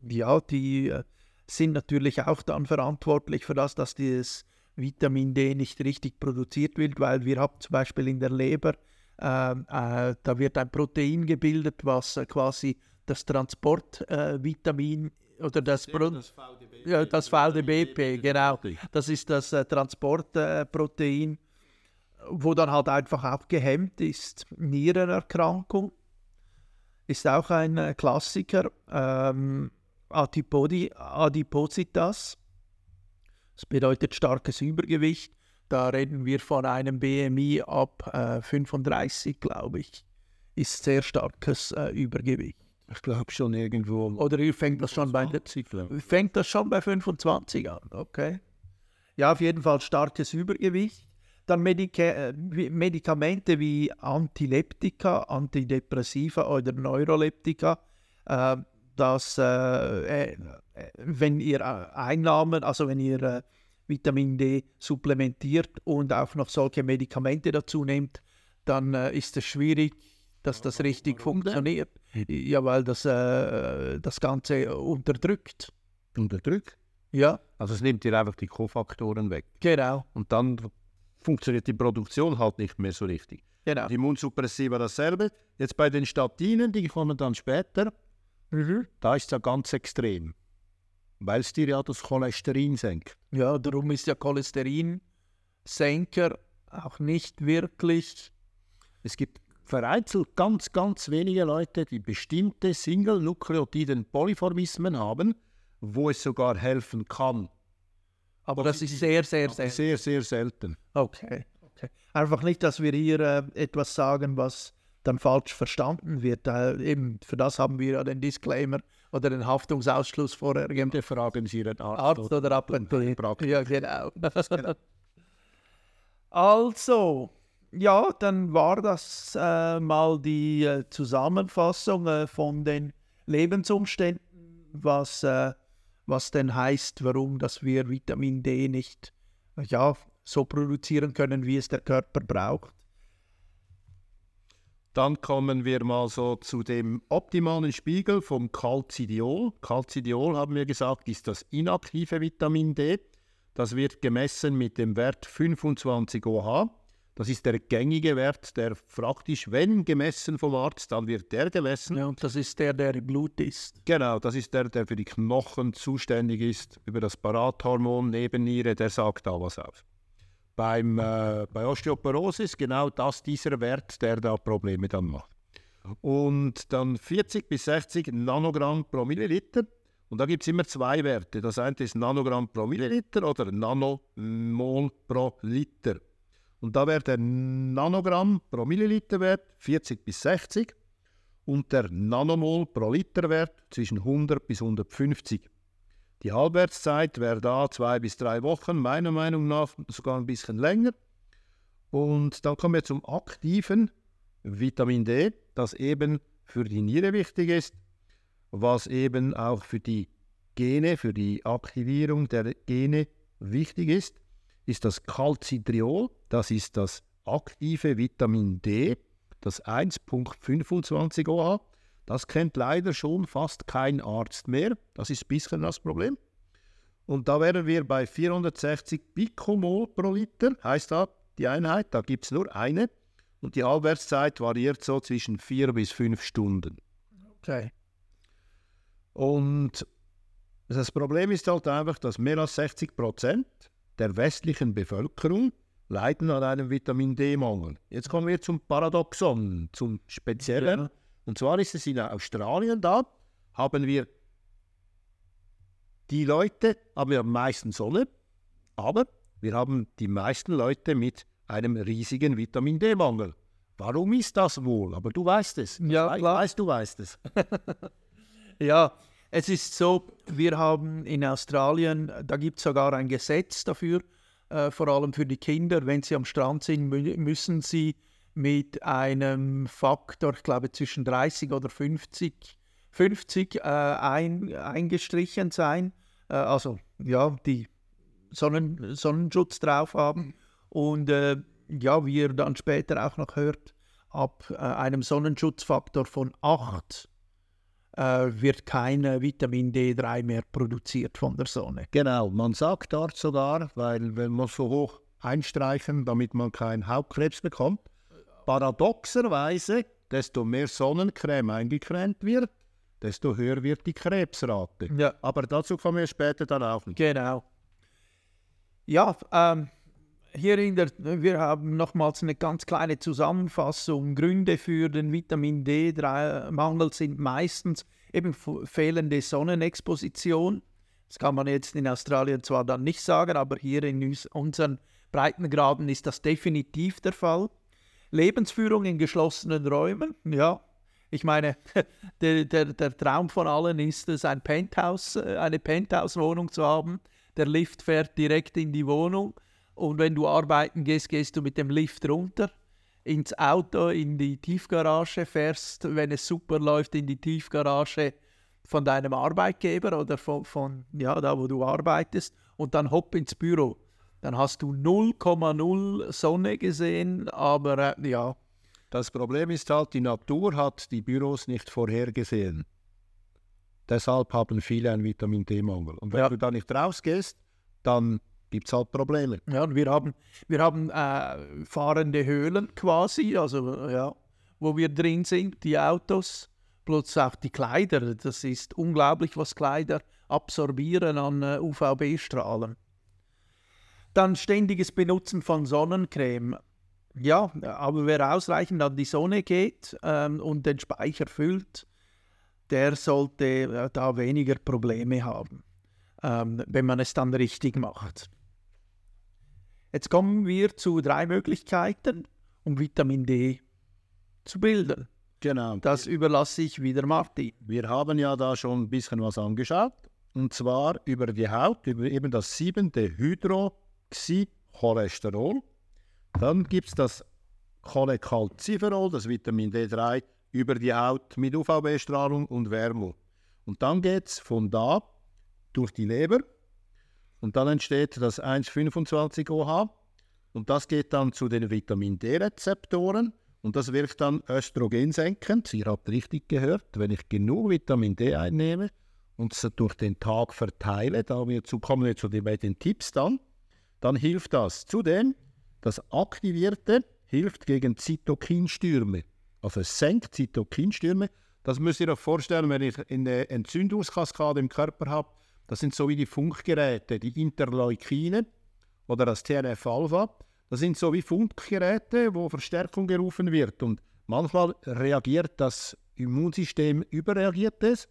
ja, die äh, sind natürlich auch dann verantwortlich für das, dass dieses Vitamin D nicht richtig produziert wird, weil wir haben zum Beispiel in der Leber, äh, äh, da wird ein Protein gebildet, was äh, quasi das Transportvitamin äh, oder das, Pro ja, das VDBP, genau. Das ist das äh, Transportprotein, wo dann halt einfach auch gehemmt ist. Nierenerkrankung ist auch ein äh, Klassiker. Ähm, Antipodi, Adipositas, das bedeutet starkes Übergewicht. Da reden wir von einem BMI ab äh, 35, glaube ich. Ist sehr starkes äh, Übergewicht. Ich glaube schon irgendwo. Oder fängt das schon bei der, 20, glaub ich. Fängt das schon bei 25 an, okay. Ja, auf jeden Fall starkes Übergewicht. Dann Medika äh, Medikamente wie Antileptika, Antidepressiva oder Neuroleptika, äh, dass äh, äh, wenn ihr äh, Einnahmen, also wenn ihr äh, Vitamin D supplementiert und auch noch solche Medikamente dazu nehmt, dann ist es schwierig, dass das richtig funktioniert. Ja, weil das äh, das Ganze unterdrückt. Unterdrückt. Ja, Also es nimmt dir einfach die Kofaktoren weg. genau, Und dann funktioniert die Produktion halt nicht mehr so richtig. genau. Die Immunsuppressiva dasselbe. Jetzt bei den Statinen, die kommen dann später, Mhm. da ist es ja ganz extrem. Weil es dir ja das Cholesterin senkt. Ja, darum ist ja Cholesterinsenker auch nicht wirklich. Es gibt vereinzelt ganz, ganz wenige Leute, die bestimmte Single-Nukleotiden Polyformismen haben, wo es sogar helfen kann. Aber das ist sehr, sehr, Aber sehr. Sehr, selten. Okay, okay. Einfach nicht, dass wir hier äh, etwas sagen, was dann falsch verstanden wird. Äh, eben für das haben wir ja den Disclaimer oder den Haftungsausschluss vorher gemacht. Bitte fragen Sie Ihren Arzt. Arzt oder Apotheker. Praktiker. Ja, genau. [laughs] also, ja, dann war das äh, mal die äh, Zusammenfassung äh, von den Lebensumständen, was, äh, was denn heißt, warum dass wir Vitamin D nicht äh, ja, so produzieren können, wie es der Körper braucht. Dann kommen wir mal so zu dem optimalen Spiegel vom Calcidiol. Calcidiol, haben wir gesagt, ist das inaktive Vitamin D. Das wird gemessen mit dem Wert 25 OH. Das ist der gängige Wert, der praktisch, wenn gemessen vom Arzt, dann wird der gemessen. Ja, und das ist der, der im Blut ist. Genau, das ist der, der für die Knochen zuständig ist, über das Parathormon Nebenniere, der sagt da was aus. Beim, äh, bei Osteoporose ist genau das dieser Wert, der da Probleme dann macht. Und dann 40 bis 60 Nanogramm pro Milliliter. Und da gibt es immer zwei Werte. Das eine ist Nanogramm pro Milliliter oder Nanomol pro Liter. Und da wäre der Nanogramm pro Milliliter Wert 40 bis 60 und der Nanomol pro Liter Wert zwischen 100 bis 150. Die Halbwertszeit wäre da zwei bis drei Wochen, meiner Meinung nach sogar ein bisschen länger. Und dann kommen wir zum aktiven Vitamin D, das eben für die Niere wichtig ist, was eben auch für die Gene, für die Aktivierung der Gene wichtig ist, ist das Calcitriol, das ist das aktive Vitamin D, das 1.25 OH. Das kennt leider schon fast kein Arzt mehr. Das ist ein bisschen das Problem. Und da wären wir bei 460 Pikomol pro Liter, heißt da die Einheit. Da gibt es nur eine. Und die Halbwertszeit variiert so zwischen vier bis fünf Stunden. Okay. Und das Problem ist halt einfach, dass mehr als 60 Prozent der westlichen Bevölkerung leiden an einem Vitamin D-Mangel. Jetzt kommen wir zum Paradoxon, zum Speziellen. Ja. Und zwar ist es in Australien da, haben wir die Leute, haben wir am meisten Sonne, aber wir haben die meisten Leute mit einem riesigen Vitamin D-Mangel. Warum ist das wohl? Aber du weißt es. Ja, ich klar. weiß, du weißt es. [laughs] Ja, es ist so, wir haben in Australien, da gibt es sogar ein Gesetz dafür, äh, vor allem für die Kinder, wenn sie am Strand sind, mü müssen sie mit einem Faktor, ich glaube zwischen 30 oder 50, 50 äh, ein, eingestrichen sein. Äh, also ja, die Sonnen, Sonnenschutz drauf haben. Und äh, ja, wie ihr dann später auch noch hört, ab äh, einem Sonnenschutzfaktor von 8 äh, wird kein äh, Vitamin D3 mehr produziert von der Sonne. Genau, man sagt dort sogar, weil wenn man so hoch einstreichen, damit man keinen Hautkrebs bekommt, paradoxerweise, desto mehr Sonnencreme eingecremt wird, desto höher wird die Krebsrate. Ja. Aber dazu kommen wir später dann auch noch. Genau. Ja, ähm, hier in der, wir haben nochmals eine ganz kleine Zusammenfassung. Gründe für den Vitamin D3-Mangel sind meistens eben fehlende Sonnenexposition. Das kann man jetzt in Australien zwar dann nicht sagen, aber hier in unseren Breitengraden ist das definitiv der Fall. Lebensführung in geschlossenen Räumen, ja. Ich meine, [laughs] der, der, der Traum von allen ist es, ein Penthouse, äh, eine Penthouse-Wohnung zu haben. Der Lift fährt direkt in die Wohnung und wenn du arbeiten gehst, gehst du mit dem Lift runter ins Auto, in die Tiefgarage, fährst, wenn es super läuft, in die Tiefgarage von deinem Arbeitgeber oder von, von ja, da, wo du arbeitest und dann hopp ins Büro. Dann hast du 0,0 Sonne gesehen, aber äh, ja, Das Problem ist halt, die Natur hat die Büros nicht vorhergesehen. Deshalb haben viele einen Vitamin D-Mangel. Und wenn Ja. du da nicht rausgehst, dann gibt es halt Probleme. Ja, und wir haben, wir haben äh, fahrende Höhlen quasi, also ja, wo wir drin sind, die Autos, plus auch die Kleider. Das ist unglaublich, was Kleider absorbieren an äh, UVB-Strahlen. Dann ständiges Benutzen von Sonnencreme. Ja, aber wer ausreichend an die Sonne geht ähm, und den Speicher füllt, der sollte äh, da weniger Probleme haben, ähm, wenn man es dann richtig macht. Jetzt kommen wir zu drei Möglichkeiten, um Vitamin D zu bilden. Genau. Das überlasse ich wieder Martin. Wir haben ja da schon ein bisschen was angeschaut. Und zwar über die Haut, über eben das siebente Hydroxycholesterol. Dann gibt es das Cholecalciferol, das Vitamin D3, über die Haut mit UVB-Strahlung und Wärme. Und dann geht es von da durch die Leber und dann entsteht das 1,25-OH und das geht dann zu den Vitamin D-Rezeptoren und das wirkt dann östrogensenkend. Ihr habt richtig gehört, wenn ich genug Vitamin D einnehme und es durch den Tag verteile, da wir zu, kommen wir zu den, bei den Tipps dann, dann hilft das. Zudem, das Aktivierte hilft gegen Zytokinstürme. Also es senkt Zytokinstürme. Das müsst ihr euch vorstellen, wenn ich eine Entzündungskaskade im Körper habe. Das sind so wie die Funkgeräte, die Interleukine oder das TNF-Alpha. Das sind so wie Funkgeräte, wo Verstärkung gerufen wird. Und manchmal reagiert das Immunsystem, überreagiert es.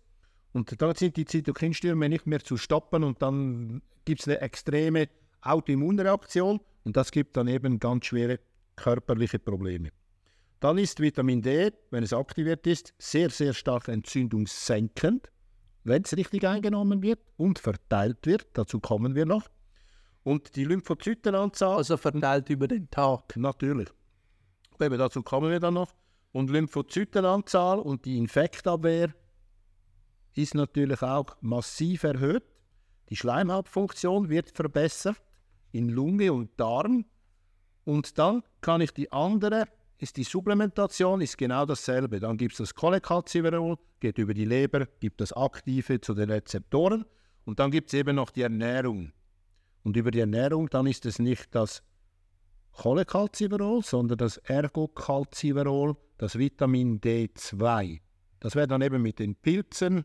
Und dann sind die Zytokinstürme nicht mehr zu stoppen und dann gibt es eine extreme Autoimmunreaktion und das gibt dann eben ganz schwere körperliche Probleme. Dann ist Vitamin D, wenn es aktiviert ist, sehr, sehr stark entzündungssenkend, wenn es richtig eingenommen wird und verteilt wird. Dazu kommen wir noch. Und die Lymphozytenanzahl, Also verteilt über den Tag. natürlich. Eben, dazu kommen wir dann noch. Und Lymphozytenanzahl und die Infektabwehr ist natürlich auch massiv erhöht. Die Schleimhautfunktion wird verbessert in Lunge und Darm. Und dann kann ich die anderen ist die Supplementation ist genau dasselbe. Dann gibt es das Cholecalciferol, geht über die Leber, gibt das Aktive zu den Rezeptoren und dann gibt es eben noch die Ernährung. Und über die Ernährung, dann ist es nicht das Cholecalciferol, sondern das Ergocalciferol, das Vitamin D2. Das wäre dann eben mit den Pilzen,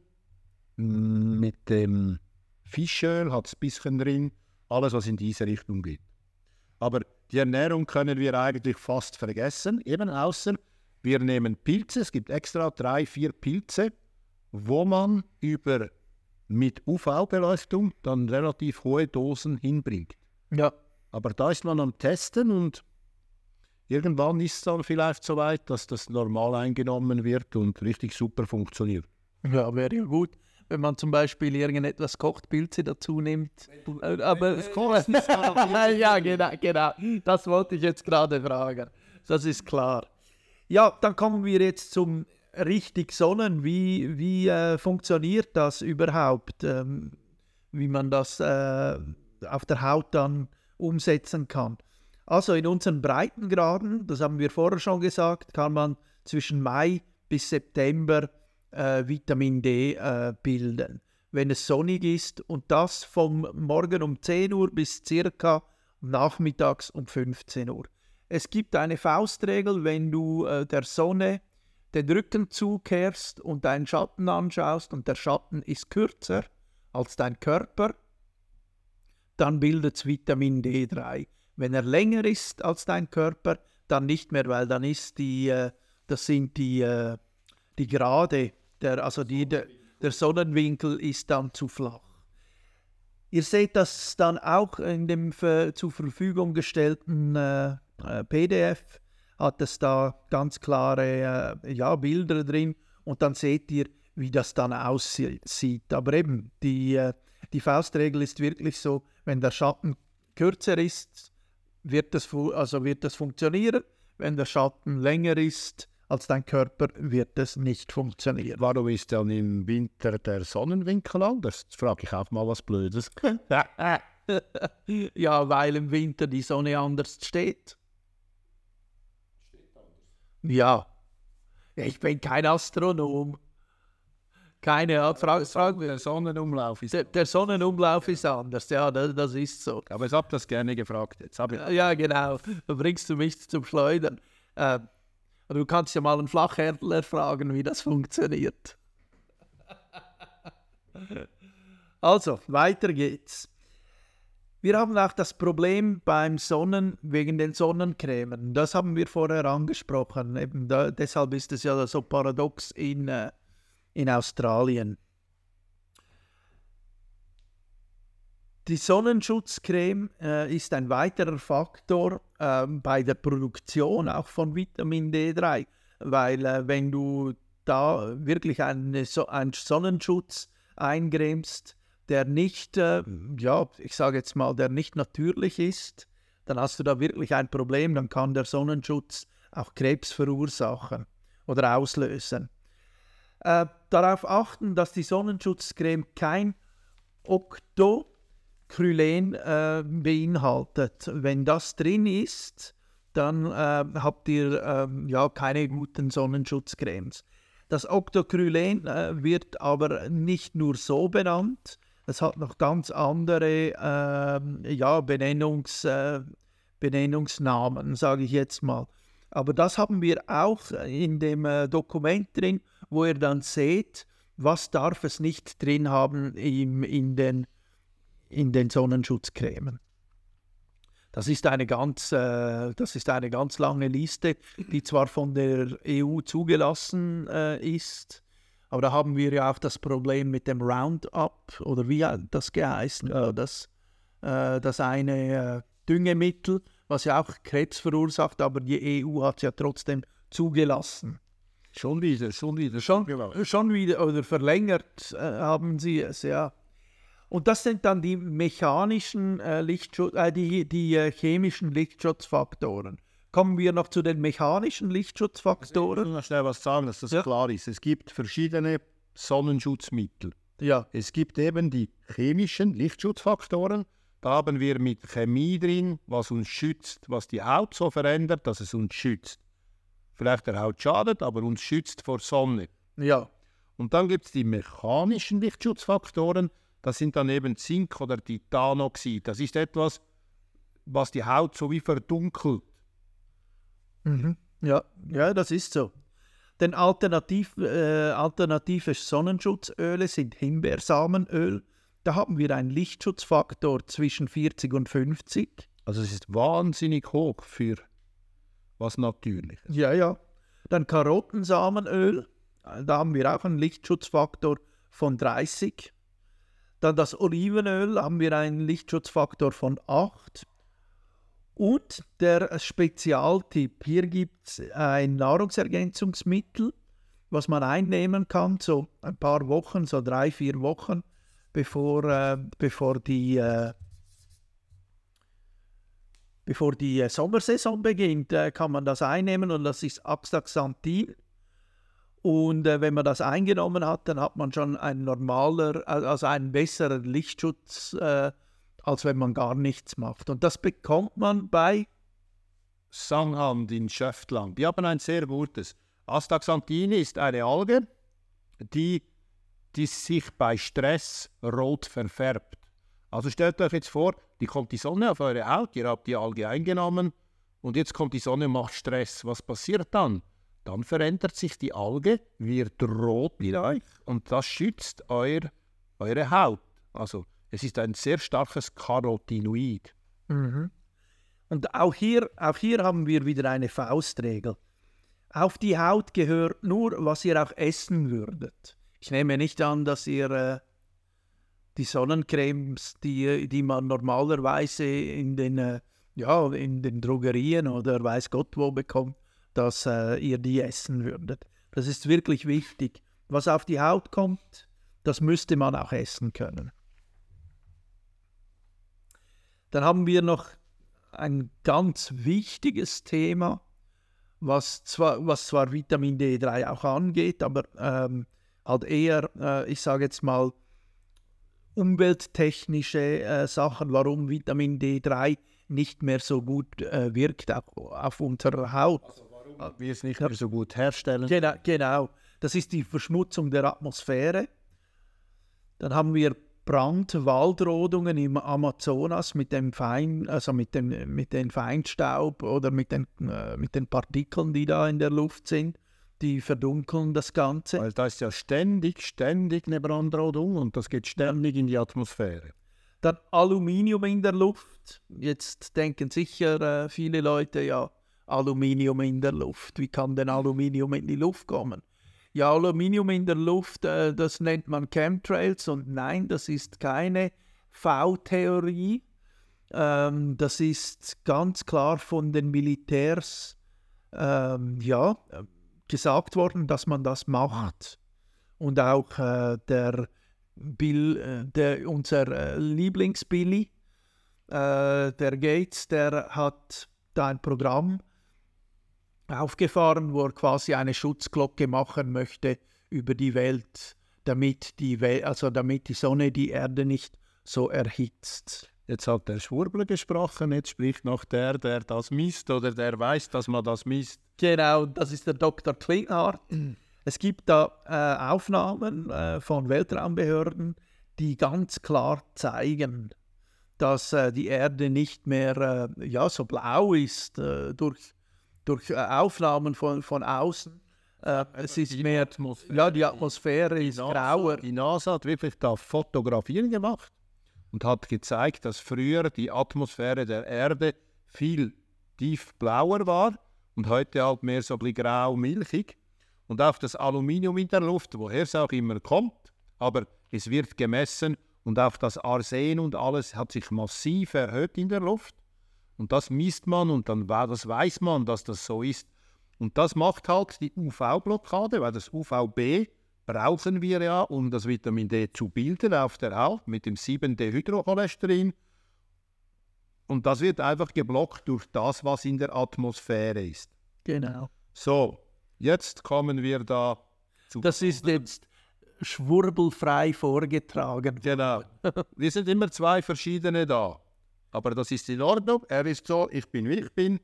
mit dem Fischöl hat es ein bisschen drin, alles was in diese Richtung geht. Aber die Ernährung können wir eigentlich fast vergessen, eben außer wir nehmen Pilze, es gibt extra drei, vier Pilze, wo man über mit UV-Beleuchtung dann relativ hohe Dosen hinbringt. Ja. Aber da ist man am Testen und irgendwann ist es dann vielleicht so weit, dass das normal eingenommen wird und richtig super funktioniert. Ja, wäre ja gut, wenn man zum Beispiel irgendetwas kocht, Pilze dazu nimmt. Äh, Aber [laughs] ja, genau, genau. Das wollte ich jetzt gerade fragen. Das ist klar. Ja, dann kommen wir jetzt zum richtig Sonnen. Wie, wie äh, funktioniert das überhaupt? Ähm, wie man das äh, auf der Haut dann umsetzen kann. Also in unseren Breitengraden, das haben wir vorher schon gesagt, kann man zwischen Mai bis September äh, Vitamin D äh, bilden, wenn es sonnig ist und das vom Morgen um 10 Uhr bis circa nachmittags um 15 Uhr. Es gibt eine Faustregel, wenn du äh, der Sonne den Rücken zukehrst und deinen Schatten anschaust und der Schatten ist kürzer als dein Körper, dann bildet es Vitamin D3. Wenn er länger ist als dein Körper, dann nicht mehr, weil dann ist die, äh, das sind die, äh, die Grade, der, also die, der, der Sonnenwinkel ist dann zu flach. Ihr seht das dann auch in dem für, zur Verfügung gestellten äh, äh PDF, hat es da ganz klare äh, ja, Bilder drin und dann seht ihr, wie das dann aussieht. Aber eben, die, äh, die Faustregel ist wirklich so, wenn der Schatten kürzer ist, wird das, also wird das funktionieren. Wenn der Schatten länger ist als dein Körper, wird es nicht funktionieren. Warum ist dann im Winter der Sonnenwinkel anders? Frage ich auch mal was Blödes. [laughs] ja, weil im Winter die Sonne anders steht. Ja. Ich bin kein Astronom. Keine Art. Frag, der Sonnenumlauf ist der, der Sonnenumlauf ist anders, ja, das, das ist so. Aber ich habe das gerne gefragt. Jetzt ich ja, genau. Da bringst du mich zum Schleudern. Äh, du kannst ja mal einen Flachhändler fragen, wie das funktioniert. [laughs] also, weiter geht's. Wir haben auch das Problem beim Sonnen wegen den Sonnencremen. Das haben wir vorher angesprochen. Eben da, deshalb ist es ja so paradox in äh, in Australien. Die Sonnenschutzcreme äh, ist ein weiterer Faktor äh, bei der Produktion auch von Vitamin D3, weil äh, wenn du da wirklich eine, so, einen Sonnenschutz eingrämst, der nicht, äh, ja, ich sage jetzt mal, der nicht natürlich ist, dann hast du da wirklich ein Problem, dann kann der Sonnenschutz auch Krebs verursachen oder auslösen. Äh, darauf achten, dass die Sonnenschutzcreme kein Octocrylen äh, beinhaltet. Wenn das drin ist, dann äh, habt ihr ähm, ja keine guten Sonnenschutzcremes. Das Octocrylen äh, wird aber nicht nur so benannt, es hat noch ganz andere ähm, ja, Benennungs, äh, Benennungsnamen, sage ich jetzt mal. Aber das haben wir auch in dem äh, Dokument drin wo ihr dann seht, was darf es nicht drin haben im, in, den, in den Sonnenschutzcremen. Das ist, eine ganz, äh, das ist eine ganz lange Liste, die zwar von der EU zugelassen äh, ist, aber da haben wir ja auch das Problem mit dem Roundup oder wie hat das geheißen, ja. das, äh, das eine äh, Düngemittel, was ja auch Krebs verursacht, aber die EU hat es ja trotzdem zugelassen. Schon wieder, schon wieder. Schon, schon wieder oder verlängert äh, haben sie es, ja. Und das sind dann die mechanischen äh, Lichtschutz, äh, die, die äh, chemischen Lichtschutzfaktoren. Kommen wir noch zu den mechanischen Lichtschutzfaktoren. Ich muss noch schnell was sagen, dass das ja. klar ist. Es gibt verschiedene Sonnenschutzmittel. Ja. Es gibt eben die chemischen Lichtschutzfaktoren. Da haben wir mit Chemie drin, was uns schützt, was die Haut so verändert, dass es uns schützt. vielleicht der Haut schadet, aber uns schützt vor Sonne. Ja. Und dann gibt es die mechanischen Lichtschutzfaktoren. Das sind dann eben Zink oder Titanoxid. Das ist etwas, was die Haut so wie verdunkelt. Mhm. Ja, ja, das ist so. Denn alternativ, äh, alternative Sonnenschutzöle sind Himbeersamenöl. Da haben wir einen Lichtschutzfaktor zwischen 40 und 50. Also es ist wahnsinnig hoch für was Natürliches. Ja, ja. Dann Karottensamenöl. Da haben wir auch einen Lichtschutzfaktor von 30. Dann das Olivenöl haben wir einen Lichtschutzfaktor von 8. Und der Spezialtipp, hier gibt es ein Nahrungsergänzungsmittel, was man einnehmen kann, so ein paar Wochen, so drei, vier Wochen, bevor, äh, bevor die, äh, bevor die äh, Sommersaison beginnt, äh, kann man das einnehmen und das ist Astaxanthin. Und äh, wenn man das eingenommen hat, dann hat man schon einen normaler, also einen besseren Lichtschutz äh, als wenn man gar nichts macht. Und das bekommt man bei Sanghand in Schöftland. Die haben ein sehr gutes. Astaxanthin ist eine Alge, die, die sich bei Stress rot verfärbt. Also stellt euch jetzt vor, die kommt die Sonne auf eure Haut, ihr habt die Alge eingenommen und jetzt kommt die Sonne und macht Stress. Was passiert dann? Dann verändert sich die Alge, wird rot in euch und das schützt euer, eure Haut. Also es ist ein sehr starkes Carotinoid. Mhm. Und auch hier, auch hier haben wir wieder eine Faustregel. Auf die Haut gehört nur, was ihr auch essen würdet. Ich nehme nicht an, dass ihr äh, die Sonnencremes, die, die man normalerweise in den, äh, ja, in den Drogerien oder weiß Gott wo bekommt, dass äh, ihr die essen würdet. Das ist wirklich wichtig. Was auf die Haut kommt, das müsste man auch essen können. Dann haben wir noch ein ganz wichtiges Thema, was zwar, was zwar Vitamin D3 auch angeht, aber ähm, halt eher, äh, ich sage jetzt mal, umwelttechnische äh, Sachen, warum Vitamin D3 nicht mehr so gut äh, wirkt auf, auf unserer Haut. Also warum wir es nicht mehr so gut herstellen. Genau, genau, das ist die Verschmutzung der Atmosphäre. Dann haben wir Brandwaldrodungen im Amazonas mit dem Fein, also mit dem, mit dem Feinstaub oder mit den, äh, mit den Partikeln, die da in der Luft sind, die verdunkeln das Ganze. Weil da ist ja ständig, ständig eine Brandrodung und das geht ständig in die Atmosphäre. Dann Aluminium in der Luft. Jetzt denken sicher äh, viele Leute, ja, Aluminium in der Luft. Wie kann denn Aluminium in die Luft kommen? ja, Aluminium in der Luft, äh, das nennt man Chemtrails und nein, das ist keine V-Theorie. Ähm, das ist ganz klar von den Militärs ähm, ja, gesagt worden, dass man das macht. Und auch äh, der Bill, äh, der, unser äh, Lieblingsbilly, äh, der Gates, der hat da ein Programm aufgefahren, wo er quasi eine Schutzglocke machen möchte über die Welt, damit die, Wel also damit die Sonne die Erde nicht so erhitzt. Jetzt hat der Schwurbler gesprochen, jetzt spricht noch der, der das misst oder der weiß, dass man das misst. Genau, das ist der Dr. Klinghardt. Es gibt da äh, Aufnahmen äh, von Weltraumbehörden, die ganz klar zeigen, dass äh, die Erde nicht mehr äh, ja, so blau ist äh, durch durch äh, Aufnahmen von, von außen. Äh, es ist mehr, Atmosphäre, ja, die Atmosphäre die ist NASA, grauer. Die NASA hat wirklich da Fotografien gemacht und hat gezeigt, dass früher die Atmosphäre der Erde viel tiefblauer war und heute halt mehr so ein grau-milchig. Und auch das Aluminium in der Luft, woher es auch immer kommt, aber es wird gemessen und auch das Arsen und alles hat sich massiv erhöht in der Luft. Und das misst man und dann das weiß man, dass das so ist. Und das macht halt die UV-Blockade, weil das UVB brauchen wir ja, um das Vitamin D zu bilden auf der Haut mit dem 7-Dehydrocholesterin. Und das wird einfach geblockt durch das, was in der Atmosphäre ist. Genau. So, jetzt kommen wir da zu. Das ist jetzt schwurbelfrei vorgetragen. Genau. Wir sind immer zwei verschiedene da. Aber das ist in Ordnung. Er ist so, ich bin wie ich bin.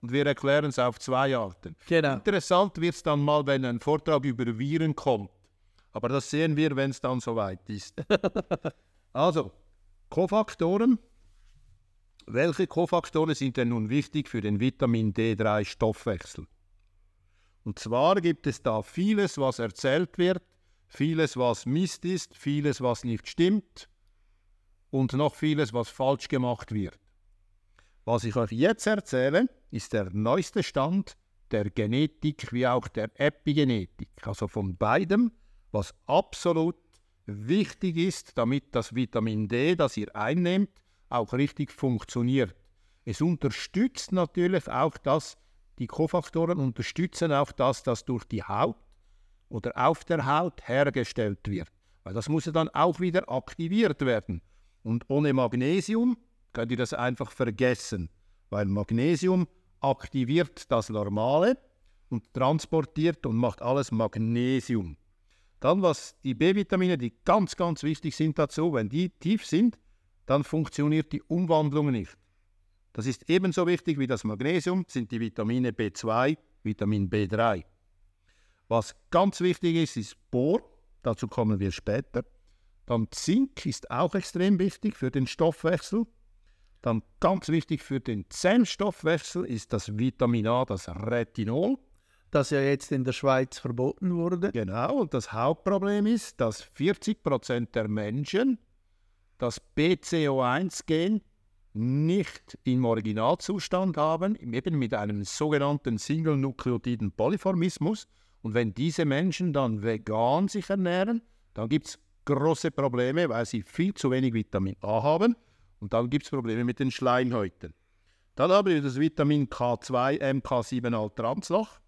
und wir erklären es auf zwei Arten. Genau. Interessant wird es dann mal, wenn ein Vortrag über Viren kommt. Aber das sehen wir, wenn es dann soweit ist. [laughs] also, Kofaktoren. Welche Kofaktoren sind denn nun wichtig für den Vitamin D3-Stoffwechsel? Und zwar gibt es da vieles, was erzählt wird, vieles, was Mist ist, vieles, was nicht stimmt und noch vieles, was falsch gemacht wird. Was ich euch jetzt erzähle, ist der neueste Stand der Genetik wie auch der Epigenetik, also von beidem, was absolut wichtig ist, damit das Vitamin D, das ihr einnehmt, auch richtig funktioniert. Es unterstützt natürlich auch das, die Kofaktoren unterstützen auch das, das durch die Haut oder auf der Haut hergestellt wird. Weil das muss ja dann auch wieder aktiviert werden. Und ohne Magnesium könnt ihr das einfach vergessen, weil Magnesium aktiviert das Normale und transportiert und macht alles Magnesium. Dann was die B-Vitamine, die ganz, ganz wichtig sind dazu, wenn die tief sind, dann funktioniert die Umwandlung nicht. Das ist ebenso wichtig wie das Magnesium, sind die Vitamine B2, Vitamin B3. Was ganz wichtig ist, ist Bohr, dazu kommen wir später. Dann Zink ist auch extrem wichtig für den Stoffwechsel. Dann ganz wichtig für den Zellstoffwechsel ist das Vitamin A, das Retinol. Das ja jetzt in der Schweiz verboten wurde. Genau, und das Hauptproblem ist, dass 40 Prozent der Menschen das BCO1-Gen nicht im Originalzustand haben, eben mit einem sogenannten Single-Nukleotiden Polyformismus. Und wenn diese Menschen dann vegan sich ernähren, dann gibt es große Probleme, weil sie viel zu wenig Vitamin A haben. Und dann gibt es Probleme mit den Schleimhäuten. Dann haben wir das Vitamin K2, MK7-Altranslach.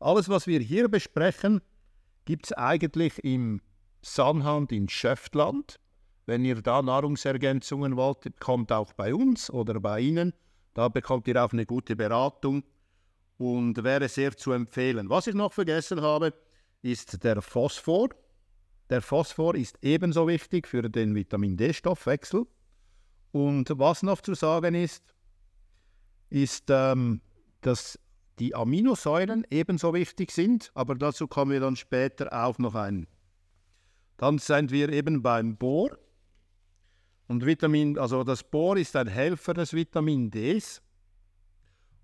Alles, was wir hier besprechen, gibt es eigentlich im Sanhand in Schöftland. Wenn ihr da Nahrungsergänzungen wollt, kommt auch bei uns oder bei Ihnen. Da bekommt ihr auch eine gute Beratung und wäre sehr zu empfehlen. Was ich noch vergessen habe, ist der Phosphor. Der Phosphor ist ebenso wichtig für den Vitamin D-Stoffwechsel. Und was noch zu sagen ist, ist, ähm, dass die Aminosäuren ebenso wichtig sind, aber dazu kommen wir dann später auch noch ein. Dann sind wir eben beim Bohr. Und Vitamin, also das Bohr ist ein Helfer des Vitamin Ds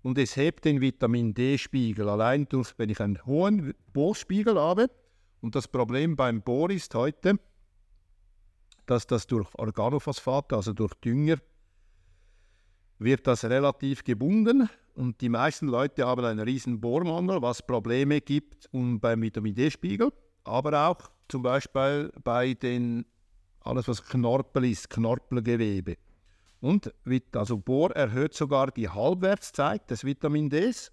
und es hebt den Vitamin D-Spiegel. Allein durch, wenn ich einen hohen Bohrspiegel habe, und das Problem beim Bohr ist heute, dass das durch Organophosphate, also durch Dünger, wird das relativ gebunden und die meisten Leute haben einen riesen Bohrmangel, was Probleme gibt um beim Vitamin D-Spiegel, aber auch zum Beispiel bei den alles was Knorpel ist, Knorpelgewebe. Und also Bohr erhöht sogar die Halbwertszeit des Vitamin Ds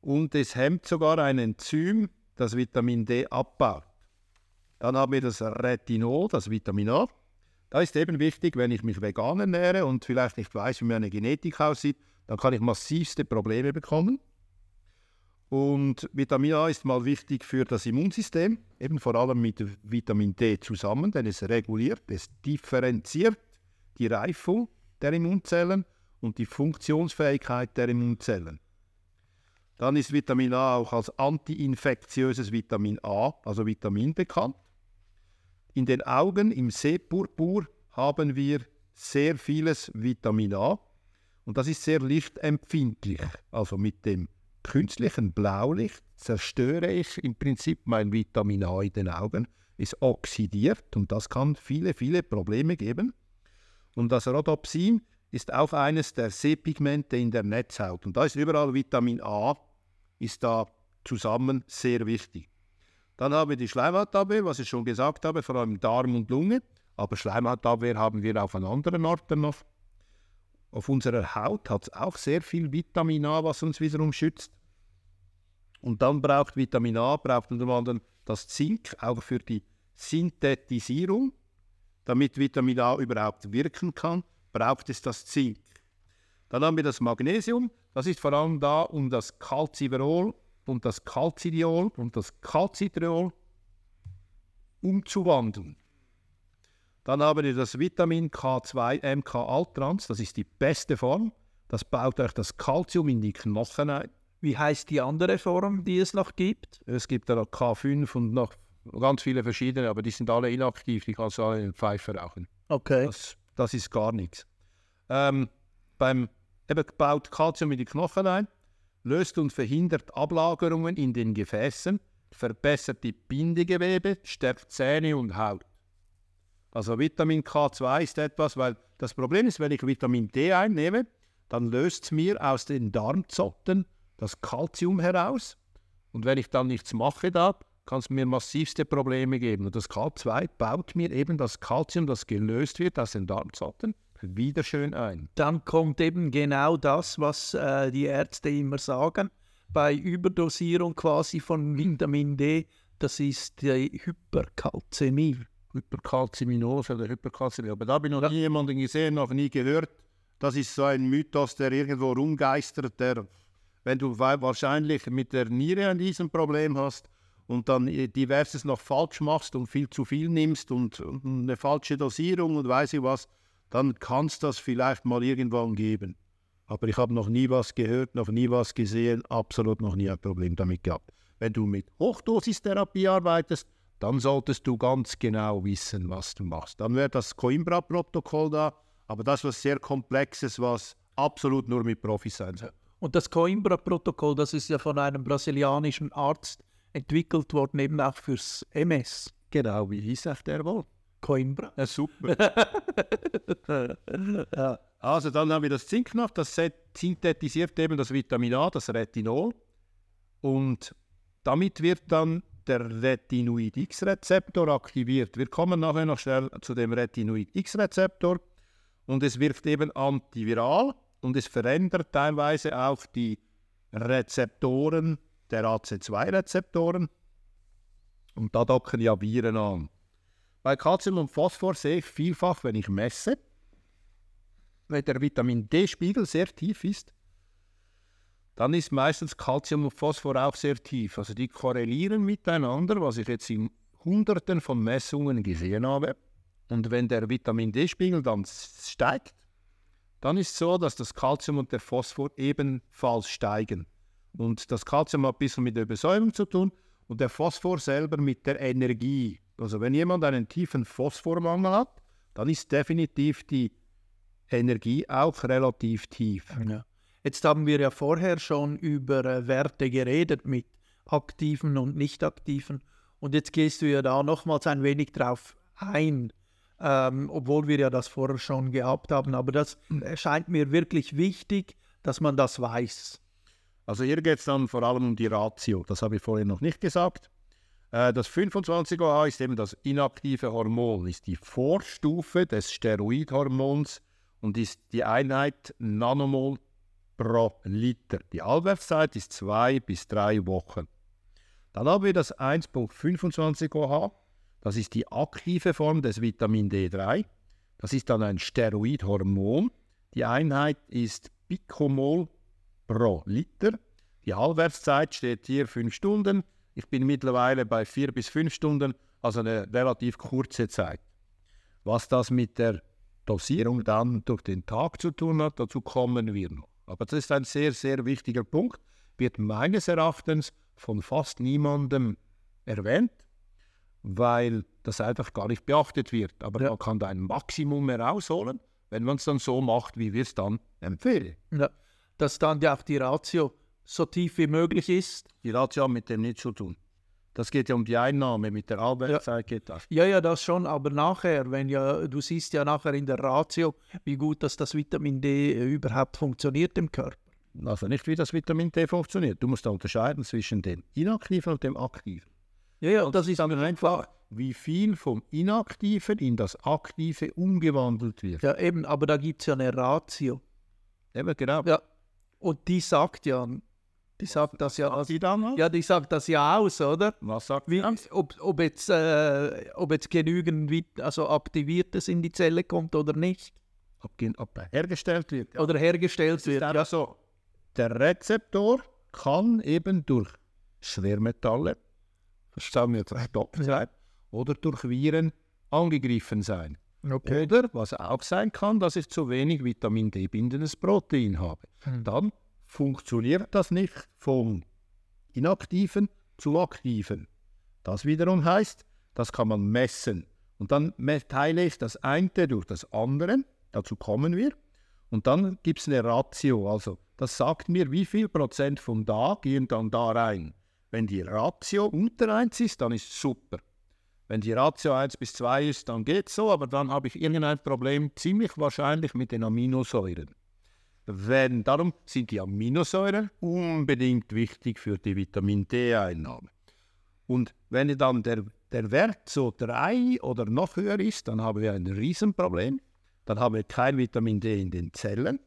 und es hemmt sogar ein Enzym, das Vitamin D abbaut. Dann haben wir das Retinol, das Vitamin A. Da ist eben wichtig, wenn ich mich vegan ernähre und vielleicht nicht weiß, wie meine Genetik aussieht, dann kann ich massivste Probleme bekommen. Und Vitamin A ist mal wichtig für das Immunsystem, eben vor allem mit Vitamin D zusammen, denn es reguliert, es differenziert die Reifung der Immunzellen und die Funktionsfähigkeit der Immunzellen. Dann ist Vitamin A auch als antiinfektiöses Vitamin A, also Vitamin bekannt. In den Augen, im Sehpurpur, haben wir sehr vieles Vitamin A. Und das ist sehr lichtempfindlich. Also mit dem künstlichen Blaulicht zerstöre ich im Prinzip mein Vitamin A in den Augen. Es oxidiert und das kann viele, viele Probleme geben. Und das Rhodopsin ist auch eines der Sehpigmente in der Netzhaut. Und da ist überall Vitamin A, ist da zusammen sehr wichtig. Dann haben wir die Schleimhautabwehr, was ich schon gesagt habe, vor allem Darm und Lunge. Aber Schleimhautabwehr haben wir auf an anderen Orten noch. Auf unserer Haut hat es auch sehr viel Vitamin A, was uns wiederum schützt. Und dann braucht Vitamin A, braucht unter anderem das Zink, auch für die Synthetisierung. Damit Vitamin A überhaupt wirken kann, braucht es das Zink. Dann haben wir das Magnesium, das ist vor allem da, um das Calciverol und das Calcidiol und das Calcitriol umzuwandeln. Dann haben wir das Vitamin K2 MK Altrans, das ist die beste Form. Das baut euch das Kalzium in die Knochen ein. Wie heißt die andere Form, die es noch gibt? Es gibt da noch K5 und noch ganz viele verschiedene, aber die sind alle inaktiv, die kannst du alle in den Pfeife rauchen. Okay. Das, das ist gar nichts. Ähm, beim eben baut Kalzium in die Knochen ein, löst und verhindert Ablagerungen in den Gefäßen, verbessert die Bindegewebe, stärkt Zähne und Haut. Also Vitamin K2 ist etwas, weil das Problem ist, wenn ich Vitamin D einnehme, dann löst es mir aus den Darmzotten das Kalzium heraus. Und wenn ich dann nichts mache da, kann es mir massivste Probleme geben. Und das K2 baut mir eben das Kalzium, das gelöst wird aus den Darmzotten, wieder schön ein. Dann kommt eben genau das, was äh, die Ärzte immer sagen. Bei Überdosierung quasi von Vitamin D, das ist die Hyperkalzämie. Hyperkalziminose oder Hyperkalzämie. Aber da habe ich noch Ja. nie jemanden gesehen, noch nie gehört. Das ist so ein Mythos, der irgendwo rumgeistert, der, wenn du wa- wahrscheinlich mit der Niere ein Riesenproblem hast und dann äh, diverses noch falsch machst und viel zu viel nimmst und, und eine falsche Dosierung und weiß ich was, dann kann es das vielleicht mal irgendwann geben. Aber ich habe noch nie was gehört, noch nie was gesehen, absolut noch nie ein Problem damit gehabt. Wenn du mit Hochdosistherapie arbeitest, dann solltest du ganz genau wissen, was du machst. Dann wäre das Coimbra-Protokoll da, aber das was sehr Komplexes, was absolut nur mit Profis sein soll. Und das Coimbra-Protokoll, das ist ja von einem brasilianischen Arzt entwickelt worden, eben auch fürs MS. Genau, wie hieß auch der wohl? Coimbra. Ja, super. [laughs] Ja. Also dann haben wir das Zink noch, das synthetisiert eben das Vitamin A, das Retinol. Und damit wird dann der Retinoid-X-Rezeptor aktiviert. Wir kommen nachher noch schnell zu dem Retinoid-X-Rezeptor. Und es wirkt eben antiviral und es verändert teilweise auch die Rezeptoren der AC2-Rezeptoren. Und da docken ja Viren an. Bei Calcium und Phosphor sehe ich vielfach, wenn ich messe, wenn der Vitamin D-Spiegel sehr tief ist, dann ist meistens Calcium und Phosphor auch sehr tief. Also die korrelieren miteinander, was ich jetzt in Hunderten von Messungen gesehen habe. Und wenn der Vitamin D-Spiegel dann steigt, dann ist es so, dass das Calcium und der Phosphor ebenfalls steigen. Und das Calcium hat ein bisschen mit der Besäuerung zu tun und der Phosphor selber mit der Energie. Also wenn jemand einen tiefen Phosphormangel hat, dann ist definitiv die Energie auch relativ tief. Ja. Jetzt haben wir ja vorher schon über äh, Werte geredet mit aktiven und nicht aktiven. Und jetzt gehst du ja da nochmals ein wenig drauf ein, ähm, obwohl wir ja das vorher schon gehabt haben. Aber das erscheint mir wirklich wichtig, dass man das weiß. Also hier geht es dann vor allem um die Ratio. Das habe ich vorhin noch nicht gesagt. Äh, Das 25OH ist eben das inaktive Hormon, ist die Vorstufe des Steroidhormons und ist die Einheit Nanomol pro Liter. Die Halbwertszeit ist zwei bis drei Wochen. Dann haben wir das 1.25OH. Das ist die aktive Form des Vitamin D3. Das ist dann ein Steroidhormon. Die Einheit ist Picomol pro Liter. Die Halbwertszeit steht hier 5 Stunden. Ich bin mittlerweile bei 4 bis 5 Stunden, also eine relativ kurze Zeit. Was das mit der Dosierung dann durch den Tag zu tun hat, dazu kommen wir noch. Aber das ist ein sehr, sehr wichtiger Punkt, wird meines Erachtens von fast niemandem erwähnt, weil das einfach gar nicht beachtet wird. Aber Ja. man kann da ein Maximum herausholen, wenn man es dann so macht, wie wir es dann empfehlen. Ja. Dass dann ja auch die Ratio so tief wie möglich ist. Die Ratio hat mit dem nichts zu tun. Das geht ja um die Einnahme, mit der Arbeitszeit geht das. Ja, ja, das schon, aber nachher, wenn ja, du siehst ja nachher in der Ratio, wie gut dass das Vitamin D überhaupt funktioniert im Körper. Also nicht, wie das Vitamin D funktioniert. Du musst da unterscheiden zwischen dem Inaktiven und dem Aktiven. Ja, ja, das ist dann einfach, wie viel vom Inaktiven in das Aktive umgewandelt wird. Ja, eben, aber da gibt es ja eine Ratio. Eben, genau. Ja, und die sagt ja, die sagt das ja, Die dann ja, die sagt das ja aus, oder? Was sagt Wie, ob, ob, jetzt, äh, ob jetzt genügend also Aktiviertes in die Zelle kommt oder nicht. Ob, ob er hergestellt wird. Ja. Oder hergestellt wird. Ja. So. Der Rezeptor kann eben durch Schwermetalle, verstanden wir jetzt abgeschreibt, oder durch Viren angegriffen sein. Okay. Oder was auch sein kann, dass ich zu wenig Vitamin D-bindendes Protein habe. Hm. Dann funktioniert das nicht vom inaktiven zu aktiven. Das wiederum heißt, das kann man messen. Und dann teile ich das eine durch das andere, dazu kommen wir. Und dann gibt es eine Ratio, also das sagt mir, wie viel Prozent von da gehen dann da rein. Wenn die Ratio unter 1 ist, dann ist super. Wenn die Ratio 1 bis 2 ist, dann geht es so, aber dann habe ich irgendein Problem, ziemlich wahrscheinlich mit den Aminosäuren. Wenn, darum sind die Aminosäuren unbedingt wichtig für die Vitamin D-Einnahme. Und wenn dann der, der Wert so 3 oder noch höher ist, dann haben wir ein Riesenproblem. Dann haben wir kein Vitamin D in den Zellen.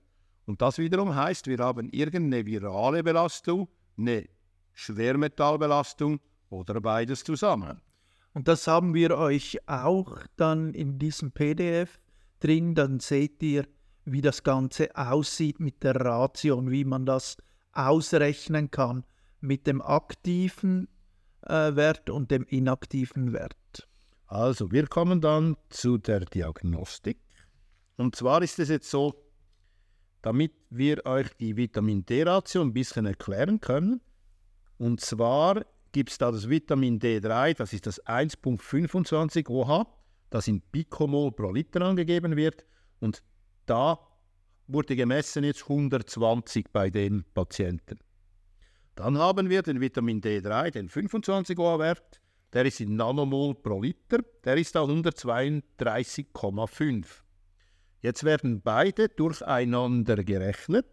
Und das wiederum heißt, wir haben irgendeine virale Belastung, eine Schwermetallbelastung oder beides zusammen. Und das haben wir euch auch dann in diesem PDF drin. Dann seht ihr, wie das Ganze aussieht mit der Ratio und wie man das ausrechnen kann mit dem aktiven äh, Wert und dem inaktiven Wert. Also, wir kommen dann zu der Diagnostik. Und zwar ist es jetzt so, damit wir euch die Vitamin D-Ratio ein bisschen erklären können. Und zwar gibt es da das Vitamin D3, das ist das 1.25 OH, das in Picomol pro Liter angegeben wird. Und da wurde gemessen jetzt 120 bei den Patienten. Dann haben wir den Vitamin D3, den 25 OH-Wert, der ist in Nanomol pro Liter, der ist da 132,5. Jetzt werden beide durcheinander gerechnet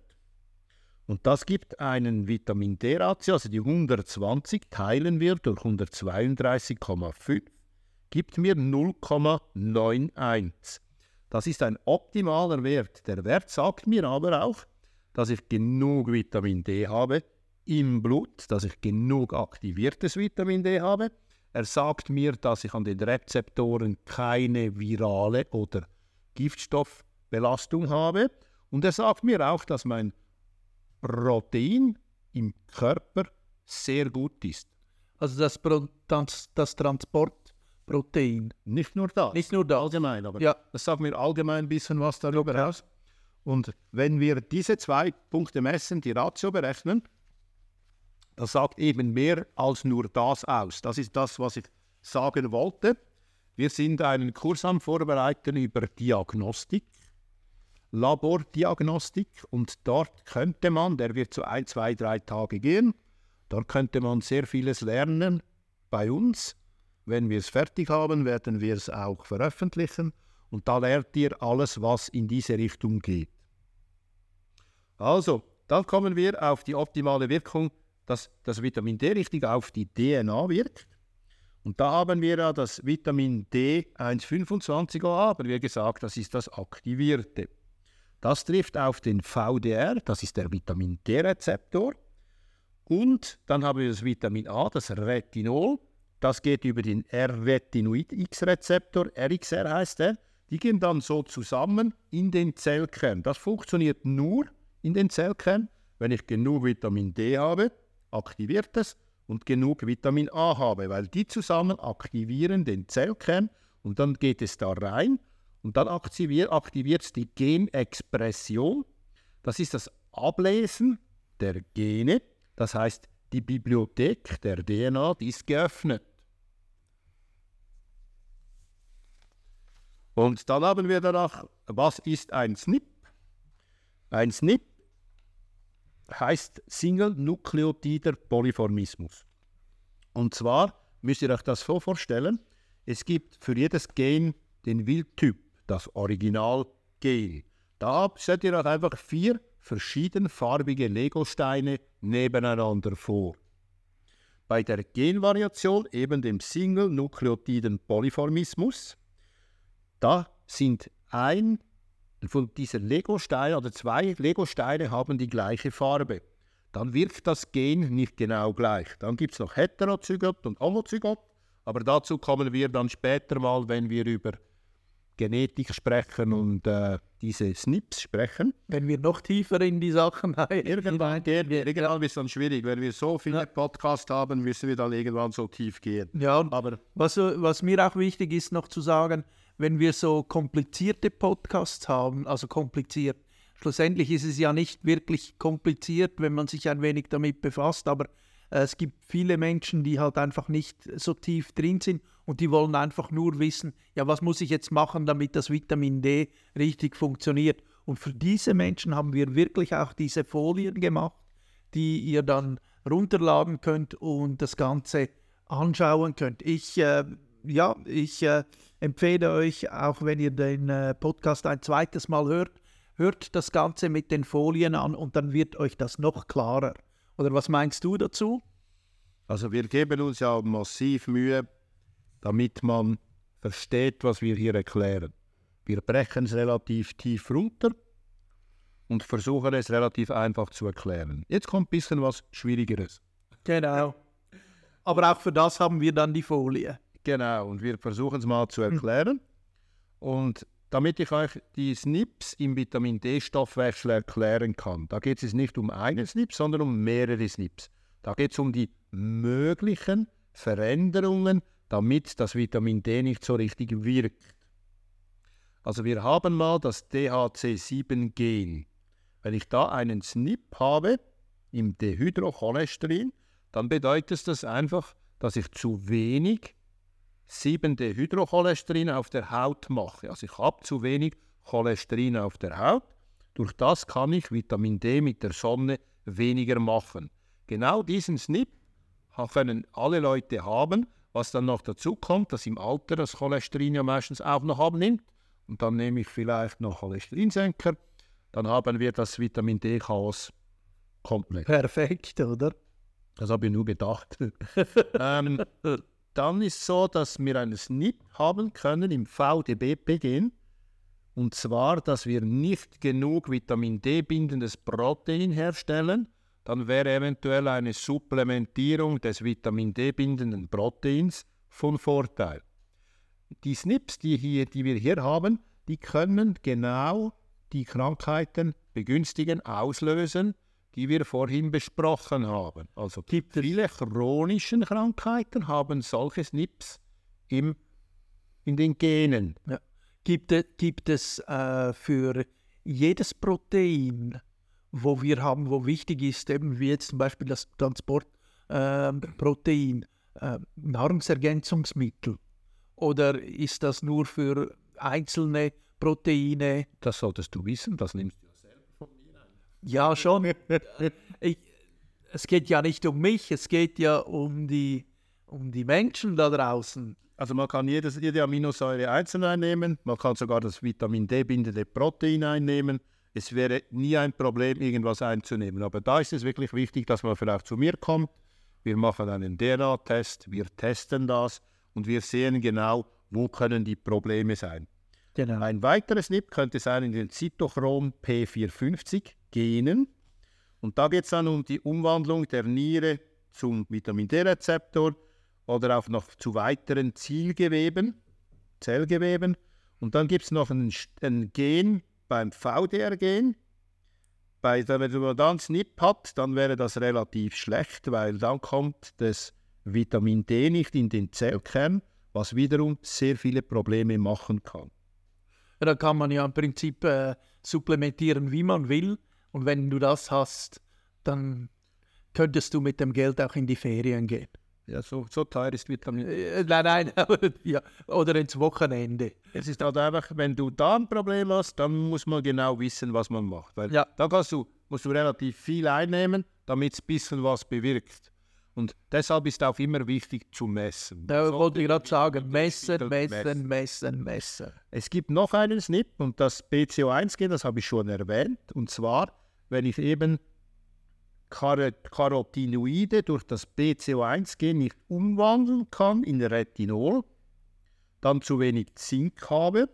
und das gibt einen Vitamin D-Ratio, also die 120 teilen wir durch 132,5, gibt mir 0,91. Das ist ein optimaler Wert. Der Wert sagt mir aber auch, dass ich genug Vitamin D habe im Blut, dass ich genug aktiviertes Vitamin D habe. Er sagt mir, dass ich an den Rezeptoren keine virale oder Giftstoffbelastung habe. Und er sagt mir auch, dass mein Protein im Körper sehr gut ist. Also das, das, das Transportprotein. Nicht nur das. Nicht nur das. allgemein, aber Ja. das sagt mir allgemein ein bisschen was darüber aus. Und wenn wir diese zwei Punkte messen, die Ratio berechnen, das sagt eben mehr als nur das aus. Das ist das, was ich sagen wollte. Wir sind einen Kurs am Vorbereiten über Diagnostik, Labordiagnostik und dort könnte man, der wird so ein, zwei, drei Tage gehen, dort könnte man sehr vieles lernen bei uns. Wenn wir es fertig haben, werden wir es auch veröffentlichen und da lernt ihr alles, was in diese Richtung geht. Also, dann kommen wir auf die optimale Wirkung, dass das Vitamin D richtig auf die DNA wirkt. Und da haben wir ja das Vitamin D 1,25a, aber wie gesagt, das ist das aktivierte. Das trifft auf den VDR, das ist der Vitamin D-Rezeptor. Und dann haben wir das Vitamin A, das Retinol. Das geht über den R-Retinoid-X-Rezeptor, RXR heißt der. Die gehen dann so zusammen in den Zellkern. Das funktioniert nur in den Zellkern, wenn ich genug Vitamin D habe, aktiviert es, und genug Vitamin A habe, weil die zusammen aktivieren den Zellkern und dann geht es da rein und dann aktiviert es die Genexpression. Das ist das Ablesen der Gene, das heißt die Bibliothek der DNA, die ist geöffnet. Und dann haben wir danach, was ist ein SNP? Ein SNP heißt Single Nukleotider Polyformismus. Und zwar müsst ihr euch das so vorstellen, es gibt für jedes Gen den Wildtyp, das Originalgen. Da stellt ihr euch einfach vier verschiedenfarbige Legosteine nebeneinander vor. Bei der Genvariation, eben dem Single Nukleotiden Polyformismus, da sind ein von diesen Legosteinen oder zwei Legosteine haben die gleiche Farbe. Dann wirkt das Gen nicht genau gleich. Dann gibt es noch Heterozygot und Homozygot, aber dazu kommen wir dann später mal, wenn wir über Genetik sprechen und äh, diese SNPs sprechen. Wenn wir noch tiefer in die Sachen [laughs] Irgendwann, gehen, wir- irgendwann wird es dann schwierig. Wenn wir so viele Ja. Podcasts haben, müssen wir dann irgendwann so tief gehen. Ja, Aber was, was mir auch wichtig ist noch zu sagen, wenn wir so komplizierte Podcasts haben, also kompliziert, schlussendlich ist es ja nicht wirklich kompliziert, wenn man sich ein wenig damit befasst, aber äh, es gibt viele Menschen, die halt einfach nicht so tief drin sind und die wollen einfach nur wissen, ja, was muss ich jetzt machen, damit das Vitamin D richtig funktioniert. Und für diese Menschen haben wir wirklich auch diese Folien gemacht, die ihr dann runterladen könnt und das Ganze anschauen könnt. Ich, äh, ja, ich äh, empfehle euch, auch wenn ihr den äh, Podcast ein zweites Mal hört, hört das Ganze mit den Folien an und dann wird euch das noch klarer. Oder was meinst du dazu? Also wir geben uns ja massiv Mühe, damit man versteht, was wir hier erklären. Wir brechen es relativ tief runter und versuchen es relativ einfach zu erklären. Jetzt kommt ein bisschen was Schwierigeres. Genau. Aber auch für das haben wir dann die Folie. Genau, und wir versuchen es mal zu erklären. Und damit ich euch die SNPs im Vitamin D-Stoffwechsel erklären kann, da geht es nicht um einen SNP, sondern um mehrere SNPs. Da geht es um die möglichen Veränderungen, damit das Vitamin D nicht so richtig wirkt. Also wir haben mal das DHC7-Gen. Wenn ich da einen SNP habe im Dehydrocholesterin, dann bedeutet das einfach, dass ich zu wenig 7-Dehydrocholesterin auf der Haut mache. Also ich habe zu wenig Cholesterin auf der Haut. Durch das kann ich Vitamin D mit der Sonne weniger machen. Genau diesen SNP können alle Leute haben, was dann noch dazu kommt, dass im Alter das Cholesterin ja meistens auch noch abnimmt. Und dann nehme ich vielleicht noch Cholesterinsenker. Dann haben wir das Vitamin D-Chaos komplett. Perfekt, oder? Das habe ich nur gedacht. [laughs] ähm, dann ist es so, dass wir einen SNP haben können im VDB-Gen. Und zwar, dass wir nicht genug Vitamin D bindendes Protein herstellen. Dann wäre eventuell eine Supplementierung des Vitamin D bindenden Proteins von Vorteil. Die SNPs, die, hier, die wir hier haben, die können genau die Krankheiten begünstigen, auslösen, die wir vorhin besprochen haben. Also gibt viele chronische Krankheiten haben solche SNPs im, in den Genen. Ja. Gibt, gibt es äh, für jedes Protein, wo wir haben, wo wichtig ist, eben wie jetzt zum Beispiel das Transportprotein, ähm, äh, äh, Nahrungsergänzungsmittel? Oder ist das nur für einzelne Proteine? Das solltest du wissen, das nimmst du ja, schon. ich, es geht ja nicht um mich, es geht ja um die, um die Menschen da draußen. Also man kann jedes, jede Aminosäure einzeln einnehmen, man kann sogar das Vitamin D bindende Protein einnehmen. Es wäre nie ein Problem, irgendwas einzunehmen. Aber da ist es wirklich wichtig, dass man vielleicht zu mir kommt. Wir machen einen DNA-Test, wir testen das und wir sehen genau, wo können die Probleme sein. Genau. Ein weiteres NIP könnte sein in den Cytochrom P450 Genen. Und da geht es dann um die Umwandlung der Niere zum Vitamin D-Rezeptor oder auch noch zu weiteren Zielgeweben, Zellgeweben. Und dann gibt es noch ein, ein, Gen beim VDR-Gen. Bei, wenn man dann SNP hat, dann wäre das relativ schlecht, weil dann kommt das Vitamin D nicht in den Zellkern, was wiederum sehr viele Probleme machen kann. Da kann man ja im Prinzip äh, supplementieren, wie man will. Und wenn du das hast, dann könntest du mit dem Geld auch in die Ferien gehen. Ja, so, so teuer ist Vitamin äh, Nein, nein, [laughs] ja, oder ins Wochenende. Es ist halt einfach, wenn du da ein Problem hast, dann muss man genau wissen, was man macht. Weil ja. da kannst du, musst du relativ viel einnehmen, damit es ein bisschen was bewirkt. Und deshalb ist auch immer wichtig zu messen. Da wollte ich gerade sagen, messen, messen, messen, messen. Es gibt noch einen SNP und das BCO1-Gen, das habe ich schon erwähnt. Und zwar, wenn ich eben Carotinoide durch das BCO1-Gen nicht umwandeln kann in Retinol, dann zu wenig Zink habe,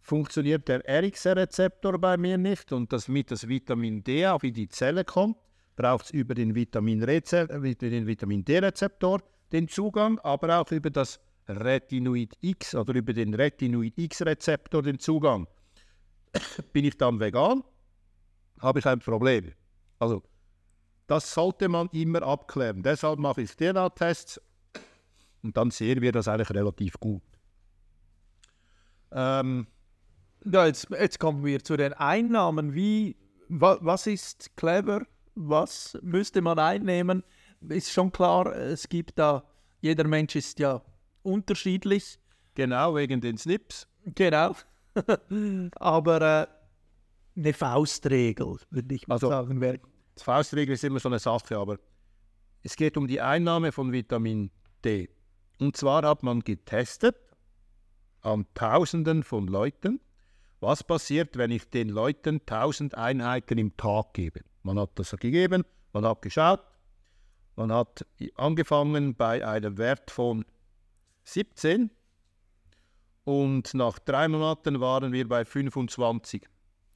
funktioniert der RXR-Rezeptor bei mir nicht und damit das Vitamin D auch in die Zelle kommt, braucht es über den Vitamin, Vitamin D-Rezeptor den Zugang, aber auch über das Retinoid X oder über den Retinoid X-Rezeptor den Zugang. [coughs] Bin ich dann vegan, habe ich ein Problem. Also, das sollte man immer abklären. Deshalb mache ich DNA-Tests und dann sehen wir das eigentlich relativ gut. Ähm, Ja, jetzt, jetzt kommen wir zu den Einnahmen. Wie, wa, was ist clever? Was müsste man einnehmen? Ist schon klar, es gibt da, jeder Mensch ist ja unterschiedlich. genau wegen den Snips. Genau. [laughs] Aber äh, eine Faustregel, würde ich mal Also- sagen, wäre. Die Faustregel ist immer so eine Sache, aber es geht um die Einnahme von Vitamin D. Und zwar hat man getestet an Tausenden von Leuten, was passiert, wenn ich den Leuten 1000 Einheiten im Tag gebe. Man hat das gegeben, man hat geschaut, man hat angefangen bei einem Wert von 17 und nach drei Monaten waren wir bei 25.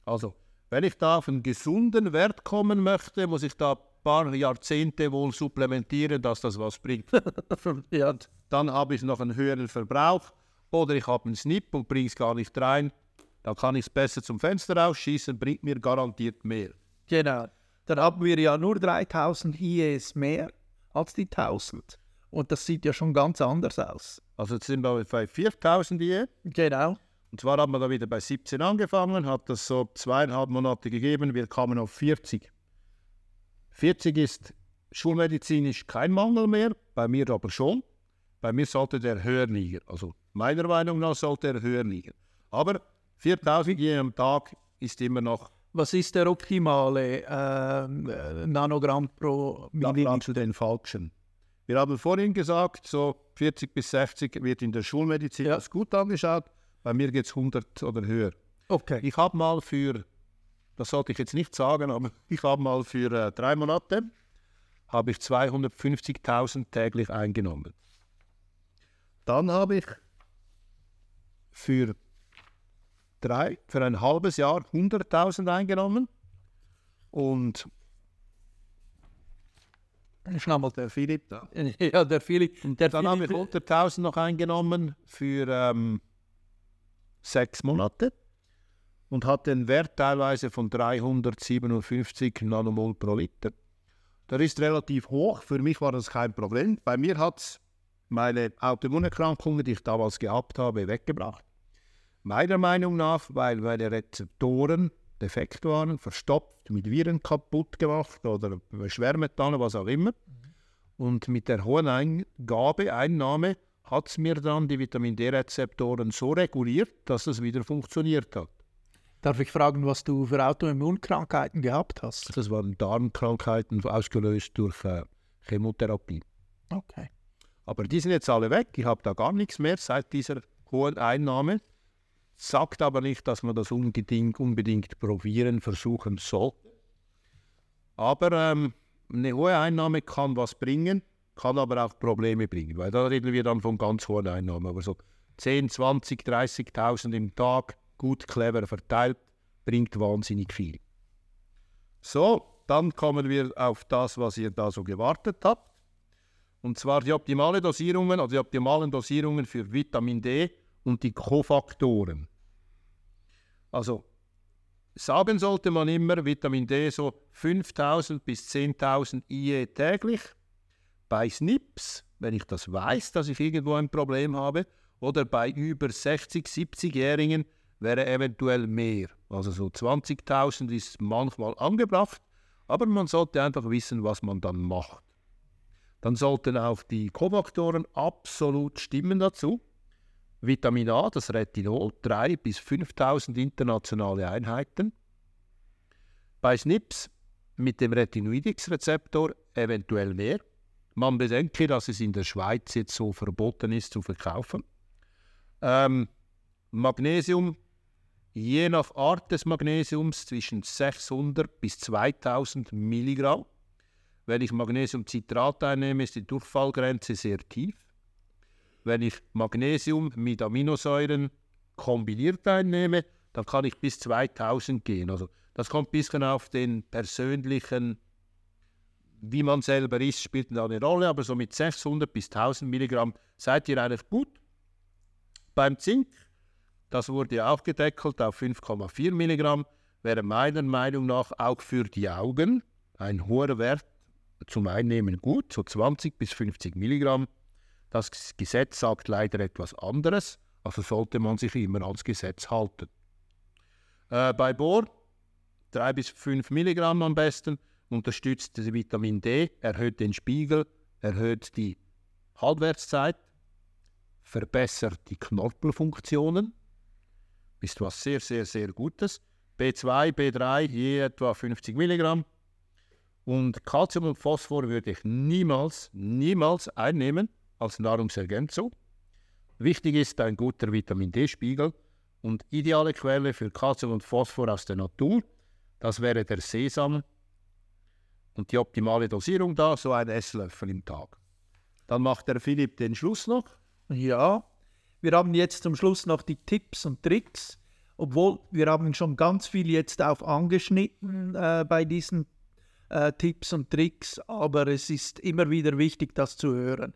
Also, wenn ich da auf einen gesunden Wert kommen möchte, muss ich da ein paar Jahrzehnte wohl supplementieren, dass das was bringt. [laughs] ja, Dann habe ich noch einen höheren Verbrauch oder ich habe einen Snip und bringe es gar nicht rein. Dann kann ich es besser zum Fenster rausschießen, bringt mir garantiert mehr. genau. Dann haben wir ja nur 3000 IEs mehr als die 1000. Und das sieht ja schon ganz anders aus. Also jetzt sind wir bei 4000 je. Genau. Und zwar haben wir da wieder bei 17 angefangen, hat das so zweieinhalb Monate gegeben, wir kamen auf 40. 40 ist schulmedizinisch kein Mangel mehr, bei mir aber schon. Bei mir sollte der höher liegen. Also meiner Meinung nach sollte er höher liegen. Aber 4000 je am Tag ist immer noch Was ist der optimale ähm, äh, Nanogramm pro Milliliter? zu den Falschen. Wir haben vorhin gesagt, so 40 bis 60 wird in der Schulmedizin Ja. gut angeschaut. Bei mir geht es 100 oder höher. Okay. Ich habe mal für, das sollte ich jetzt nicht sagen, aber [laughs] ich habe mal für äh, drei Monate habe ich 250.000 täglich eingenommen. Dann habe ich für drei, für ein halbes Jahr 100.000 eingenommen und Schau mal, der Philipp da. [laughs] Ja, der Philipp. Der Dann habe ich Philipp 100.000 noch eingenommen für ähm, sechs Monate und hatte einen Wert teilweise von 357 Nanomol pro Liter. Der ist relativ hoch, für mich war das kein Problem. Bei mir hat es meine Autoimmunerkrankungen, die ich damals gehabt habe, weggebracht. Meiner Meinung nach, weil meine Rezeptoren defekt waren, verstopft, mit Viren kaputt gemacht oder Schwermetalle, was auch immer. Und mit der hohen Eingabe, Einnahme, hat es mir dann die Vitamin D-Rezeptoren so reguliert, dass es wieder funktioniert hat. Darf ich fragen, was du für Autoimmunkrankheiten gehabt hast? Das waren Darmkrankheiten ausgelöst durch äh, Chemotherapie. Okay. Aber die sind jetzt alle weg. Ich habe da gar nichts mehr seit dieser hohen Einnahme. Sagt aber nicht, dass man das unbedingt, unbedingt probieren, versuchen soll. Aber ähm, eine hohe Einnahme kann was bringen, kann aber auch Probleme bringen, weil da reden wir dann von ganz hohen Einnahmen. Aber so 10, 20, 30.000 im Tag, gut, clever verteilt, bringt wahnsinnig viel. So, dann kommen wir auf das, was ihr da so gewartet habt. Und zwar die optimale Dosierungen, also die optimalen Dosierungen für Vitamin D und die Kofaktoren. Also sagen sollte man immer Vitamin D so 5000 bis 10.000 IE täglich. Bei SNPs, wenn ich das weiß, dass ich irgendwo ein Problem habe, oder bei über 60, 70-Jährigen wäre eventuell mehr. Also so 20.000 ist manchmal angebracht, aber man sollte einfach wissen, was man dann macht. Dann sollten auch die Kofaktoren absolut stimmen dazu. Vitamin A, das Retinol, 3 bis 5000 internationale Einheiten. Bei SNPs mit dem Retinoidix-Rezeptor eventuell mehr. Man bedenke, dass es in der Schweiz jetzt so verboten ist zu verkaufen. Ähm, Magnesium, je nach Art des Magnesiums zwischen 600 bis 2000 Milligramm. Wenn ich Magnesiumcitrat einnehme, ist die Durchfallgrenze sehr tief. Wenn ich Magnesium mit Aminosäuren kombiniert einnehme, dann kann ich bis 2000 gehen. Also das kommt ein bisschen auf den persönlichen, wie man selber ist, spielt eine Rolle, aber so mit 600 bis 1000 Milligramm seid ihr eigentlich gut. Beim Zink, das wurde ja auch gedeckelt auf 5,4 Milligramm, wäre meiner Meinung nach auch für die Augen ein hoher Wert zum Einnehmen gut, so 20 bis 50 Milligramm. Das Gesetz sagt leider etwas anderes, Also sollte man sich immer ans Gesetz halten. Äh, bei Bohr 3 bis 5 Milligramm am besten, unterstützt das Vitamin D, erhöht den Spiegel, erhöht die Halbwertszeit, verbessert die Knorpelfunktionen, ist was sehr, sehr, sehr Gutes. B2, B3 je etwa 50 Milligramm. Und Calcium und Phosphor würde ich niemals, niemals einnehmen als Nahrungsergänzung. Wichtig ist ein guter Vitamin D-Spiegel und ideale Quelle für Calcium und Phosphor aus der Natur, das wäre der Sesam und die optimale Dosierung da, so ein Esslöffel im Tag. Dann macht der Philipp den Schluss noch. Ja, wir haben jetzt zum Schluss noch die Tipps und Tricks, obwohl wir haben schon ganz viel jetzt auch angeschnitten äh, bei diesen äh, Tipps und Tricks, aber es ist immer wieder wichtig, das zu hören.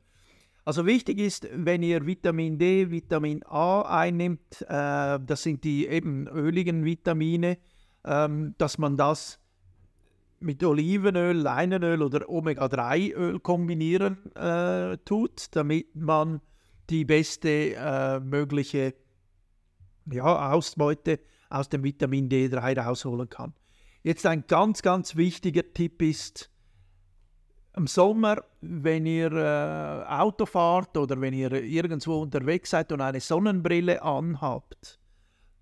Also wichtig ist, wenn ihr Vitamin D, Vitamin A einnimmt, äh, das sind die eben öligen Vitamine, ähm, dass man das mit Olivenöl, Leinenöl oder Omega-3-Öl kombinieren äh, tut, damit man die beste äh, mögliche ja, Ausbeute aus dem Vitamin D3 rausholen kann. Jetzt ein ganz, ganz wichtiger Tipp ist, im Sommer, wenn ihr äh, Auto fahrt oder wenn ihr irgendwo unterwegs seid und eine Sonnenbrille anhabt,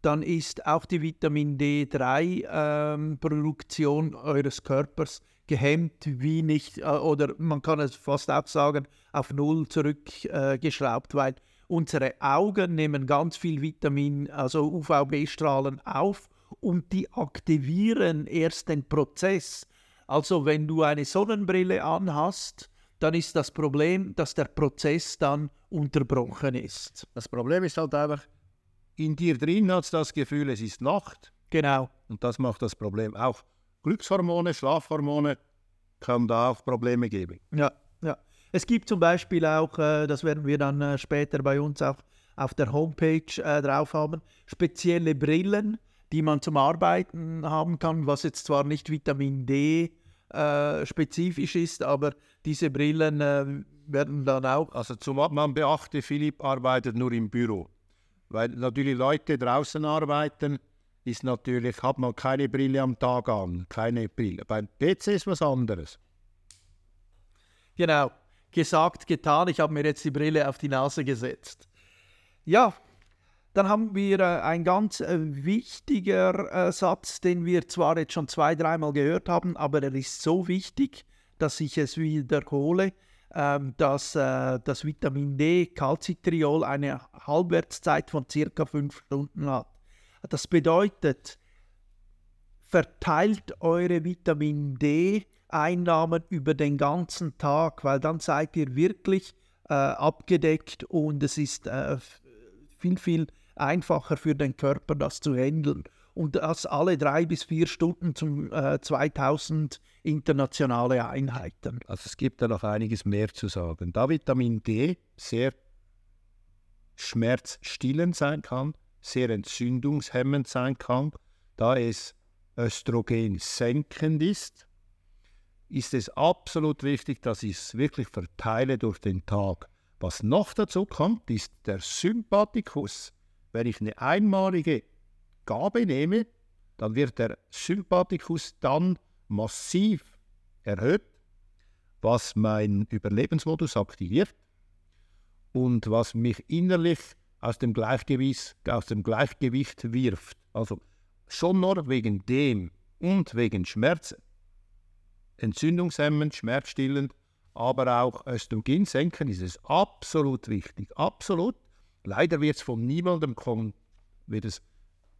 dann ist auch die Vitamin D3-Produktion ähm, eures Körpers gehemmt wie nicht, äh, oder man kann es fast auch sagen, auf Null zurückgeschraubt, äh, weil unsere Augen nehmen ganz viel Vitamin, also UVB-Strahlen auf und die aktivieren erst den Prozess. Also wenn du eine Sonnenbrille anhast, dann ist das Problem, dass der Prozess dann unterbrochen ist. Das Problem ist halt einfach, in dir drin hat es das Gefühl, es ist Nacht. Genau. Und das macht das Problem auch. Glückshormone, Schlafhormone kann da auch Probleme geben. Ja, ja. Es gibt zum Beispiel auch, äh, das werden wir dann äh, später bei uns auch auf der Homepage äh, drauf haben, spezielle Brillen, die man zum Arbeiten haben kann, was jetzt zwar nicht Vitamin D äh, spezifisch ist, aber diese Brillen äh, werden dann auch. Also zum man beachte, Philipp arbeitet nur im Büro, weil natürlich Leute draußen arbeiten, ist natürlich, hat man keine Brille am Tag an, keine Brille. Beim PC ist was anderes. Genau, gesagt, getan. Ich habe mir jetzt die Brille auf die Nase gesetzt. Ja, dann haben wir äh, ein ganz äh, wichtiger äh, Satz, den wir zwar jetzt schon zwei, dreimal gehört haben, aber er ist so wichtig, dass ich es wiederhole, dass äh, das Vitamin D, Calcitriol, eine Halbwertszeit von circa fünf Stunden hat. Das bedeutet, verteilt eure Vitamin D-Einnahmen über den ganzen Tag, weil dann seid ihr wirklich äh, abgedeckt und es ist äh, viel, viel einfacher für den Körper, das zu handeln. Und das alle drei bis vier Stunden zum äh, 2000 internationale Einheiten. Also es gibt da noch einiges mehr zu sagen. Da Vitamin D sehr schmerzstillend sein kann, sehr entzündungshemmend sein kann, da es Östrogen senkend ist, ist es absolut wichtig, dass ich es wirklich verteile durch den Tag. Was noch dazu kommt, ist der Sympathikus. Wenn ich eine einmalige Gabe nehme, dann wird der Sympathikus dann massiv erhöht, was meinen Überlebensmodus aktiviert und was mich innerlich aus dem Gleichgewicht, aus dem Gleichgewicht wirft. Also schon nur wegen dem und wegen Schmerz, entzündungshemmend, schmerzstillend, aber auch Östrogen senken ist es absolut wichtig. Absolut. Leider wird es von niemandem kommen, wird es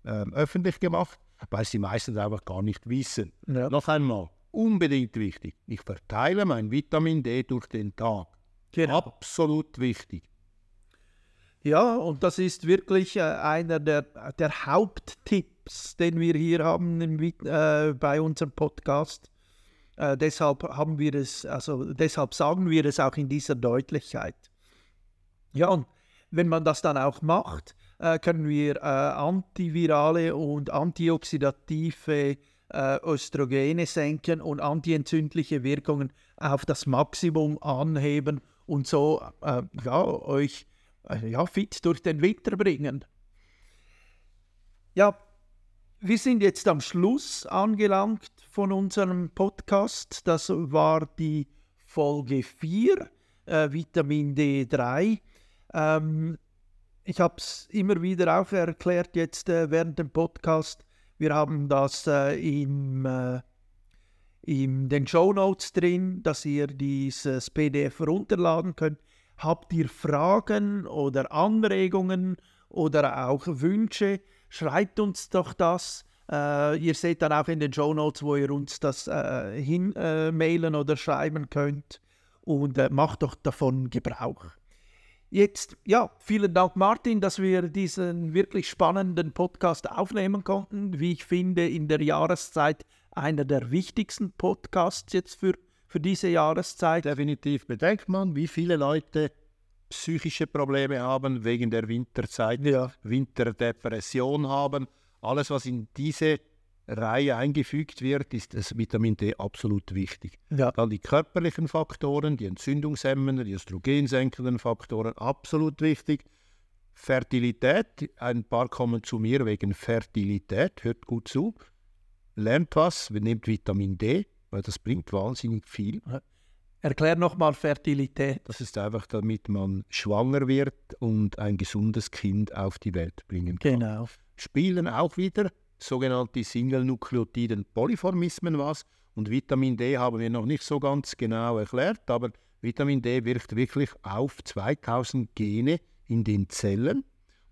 ähm, öffentlich gemacht, weil sie meistens einfach gar nicht wissen. Ja. Noch einmal, unbedingt wichtig. Ich verteile mein Vitamin D durch den Tag. Genau. Absolut wichtig. Ja, und das ist wirklich äh, einer der, der Haupttipps, den wir hier haben im, äh, bei unserem Podcast. Äh, deshalb haben wir es, also deshalb sagen wir es auch in dieser Deutlichkeit. Ja, und wenn man das dann auch macht, äh, können wir äh, antivirale und antioxidative äh, Östrogene senken und antientzündliche Wirkungen auf das Maximum anheben und so ja, euch äh, ja, fit durch den Winter bringen. Ja, wir sind jetzt am Schluss angelangt von unserem Podcast. Das war die Folge 4, äh, Vitamin D3. Ähm, ich habe es immer wieder auch erklärt jetzt äh, während dem Podcast. Wir haben das äh, im, äh, in den Show Notes drin, dass ihr dieses PDF herunterladen könnt. Habt ihr Fragen oder Anregungen oder auch Wünsche? Schreibt uns doch das. Uh, ihr seht dann auch in den Show Notes, wo ihr uns das uh, hinmailen uh, oder schreiben könnt. Und äh, macht doch davon Gebrauch. Jetzt, ja, vielen Dank, Martin, dass wir diesen wirklich spannenden Podcast aufnehmen konnten. Wie ich finde, in der Jahreszeit einer der wichtigsten Podcasts jetzt für, für diese Jahreszeit. Definitiv bedenkt man, wie viele Leute psychische Probleme haben wegen der Winterzeit, ja. Winterdepression haben. Alles, was in diese Reihe eingefügt wird, ist das Vitamin D absolut wichtig. Ja. Dann die körperlichen Faktoren, die entzündungshemmenden, die östrogensenkenden Faktoren, absolut wichtig. Fertilität, ein paar kommen zu mir wegen Fertilität, hört gut zu. Lernt was, nehmt Vitamin D, weil das bringt wahnsinnig viel. Erklär nochmal Fertilität. Das ist einfach, damit man schwanger wird und ein gesundes Kind auf die Welt bringen kann. Genau. Spielen auch wieder sogenannte Single-Nukleotiden Polyformismen was. Und Vitamin D haben wir noch nicht so ganz genau erklärt, aber Vitamin D wirkt wirklich auf 2000 Gene in den Zellen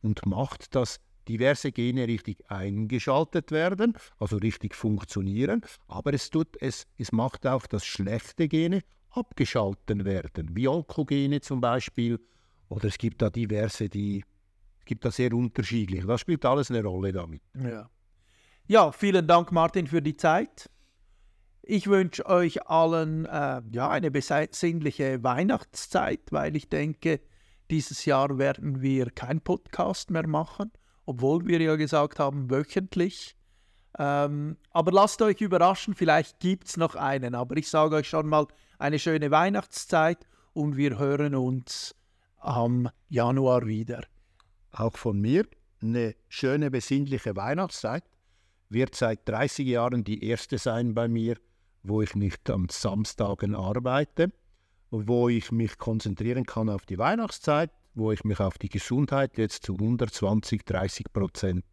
und macht, dass diverse Gene richtig eingeschaltet werden, also richtig funktionieren, aber es, tut, es, es macht auch, dass schlechte Gene abgeschalten werden, wie Onkogene zum Beispiel, oder es gibt da diverse, die es gibt da sehr unterschiedliche. Das spielt alles eine Rolle damit. Ja. Ja, vielen Dank, Martin, für die Zeit. Ich wünsche euch allen äh, ja, eine besinnliche Weihnachtszeit, weil ich denke, dieses Jahr werden wir keinen Podcast mehr machen, obwohl wir ja gesagt haben, wöchentlich. Ähm, aber lasst euch überraschen, vielleicht gibt es noch einen. Aber ich sage euch schon mal eine schöne Weihnachtszeit und wir hören uns am Januar wieder. Auch von mir eine schöne besinnliche Weihnachtszeit wird seit 30 Jahren die erste sein bei mir, wo ich nicht am Samstagen arbeite, wo ich mich konzentrieren kann auf die Weihnachtszeit, wo ich mich auf die Gesundheit jetzt zu 120, 30 Prozent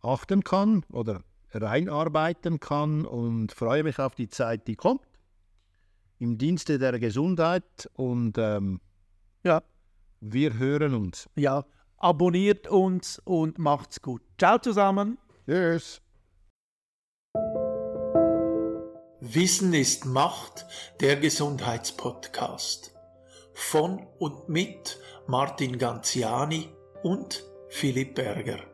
achten kann oder reinarbeiten kann und freue mich auf die Zeit, die kommt, im Dienste der Gesundheit und ähm, ja, wir hören uns. Ja, abonniert uns und macht's gut. Ciao zusammen. Tschüss. Wissen ist Macht, der Gesundheitspodcast. Von und mit Martin Ganziani und Philipp Berger.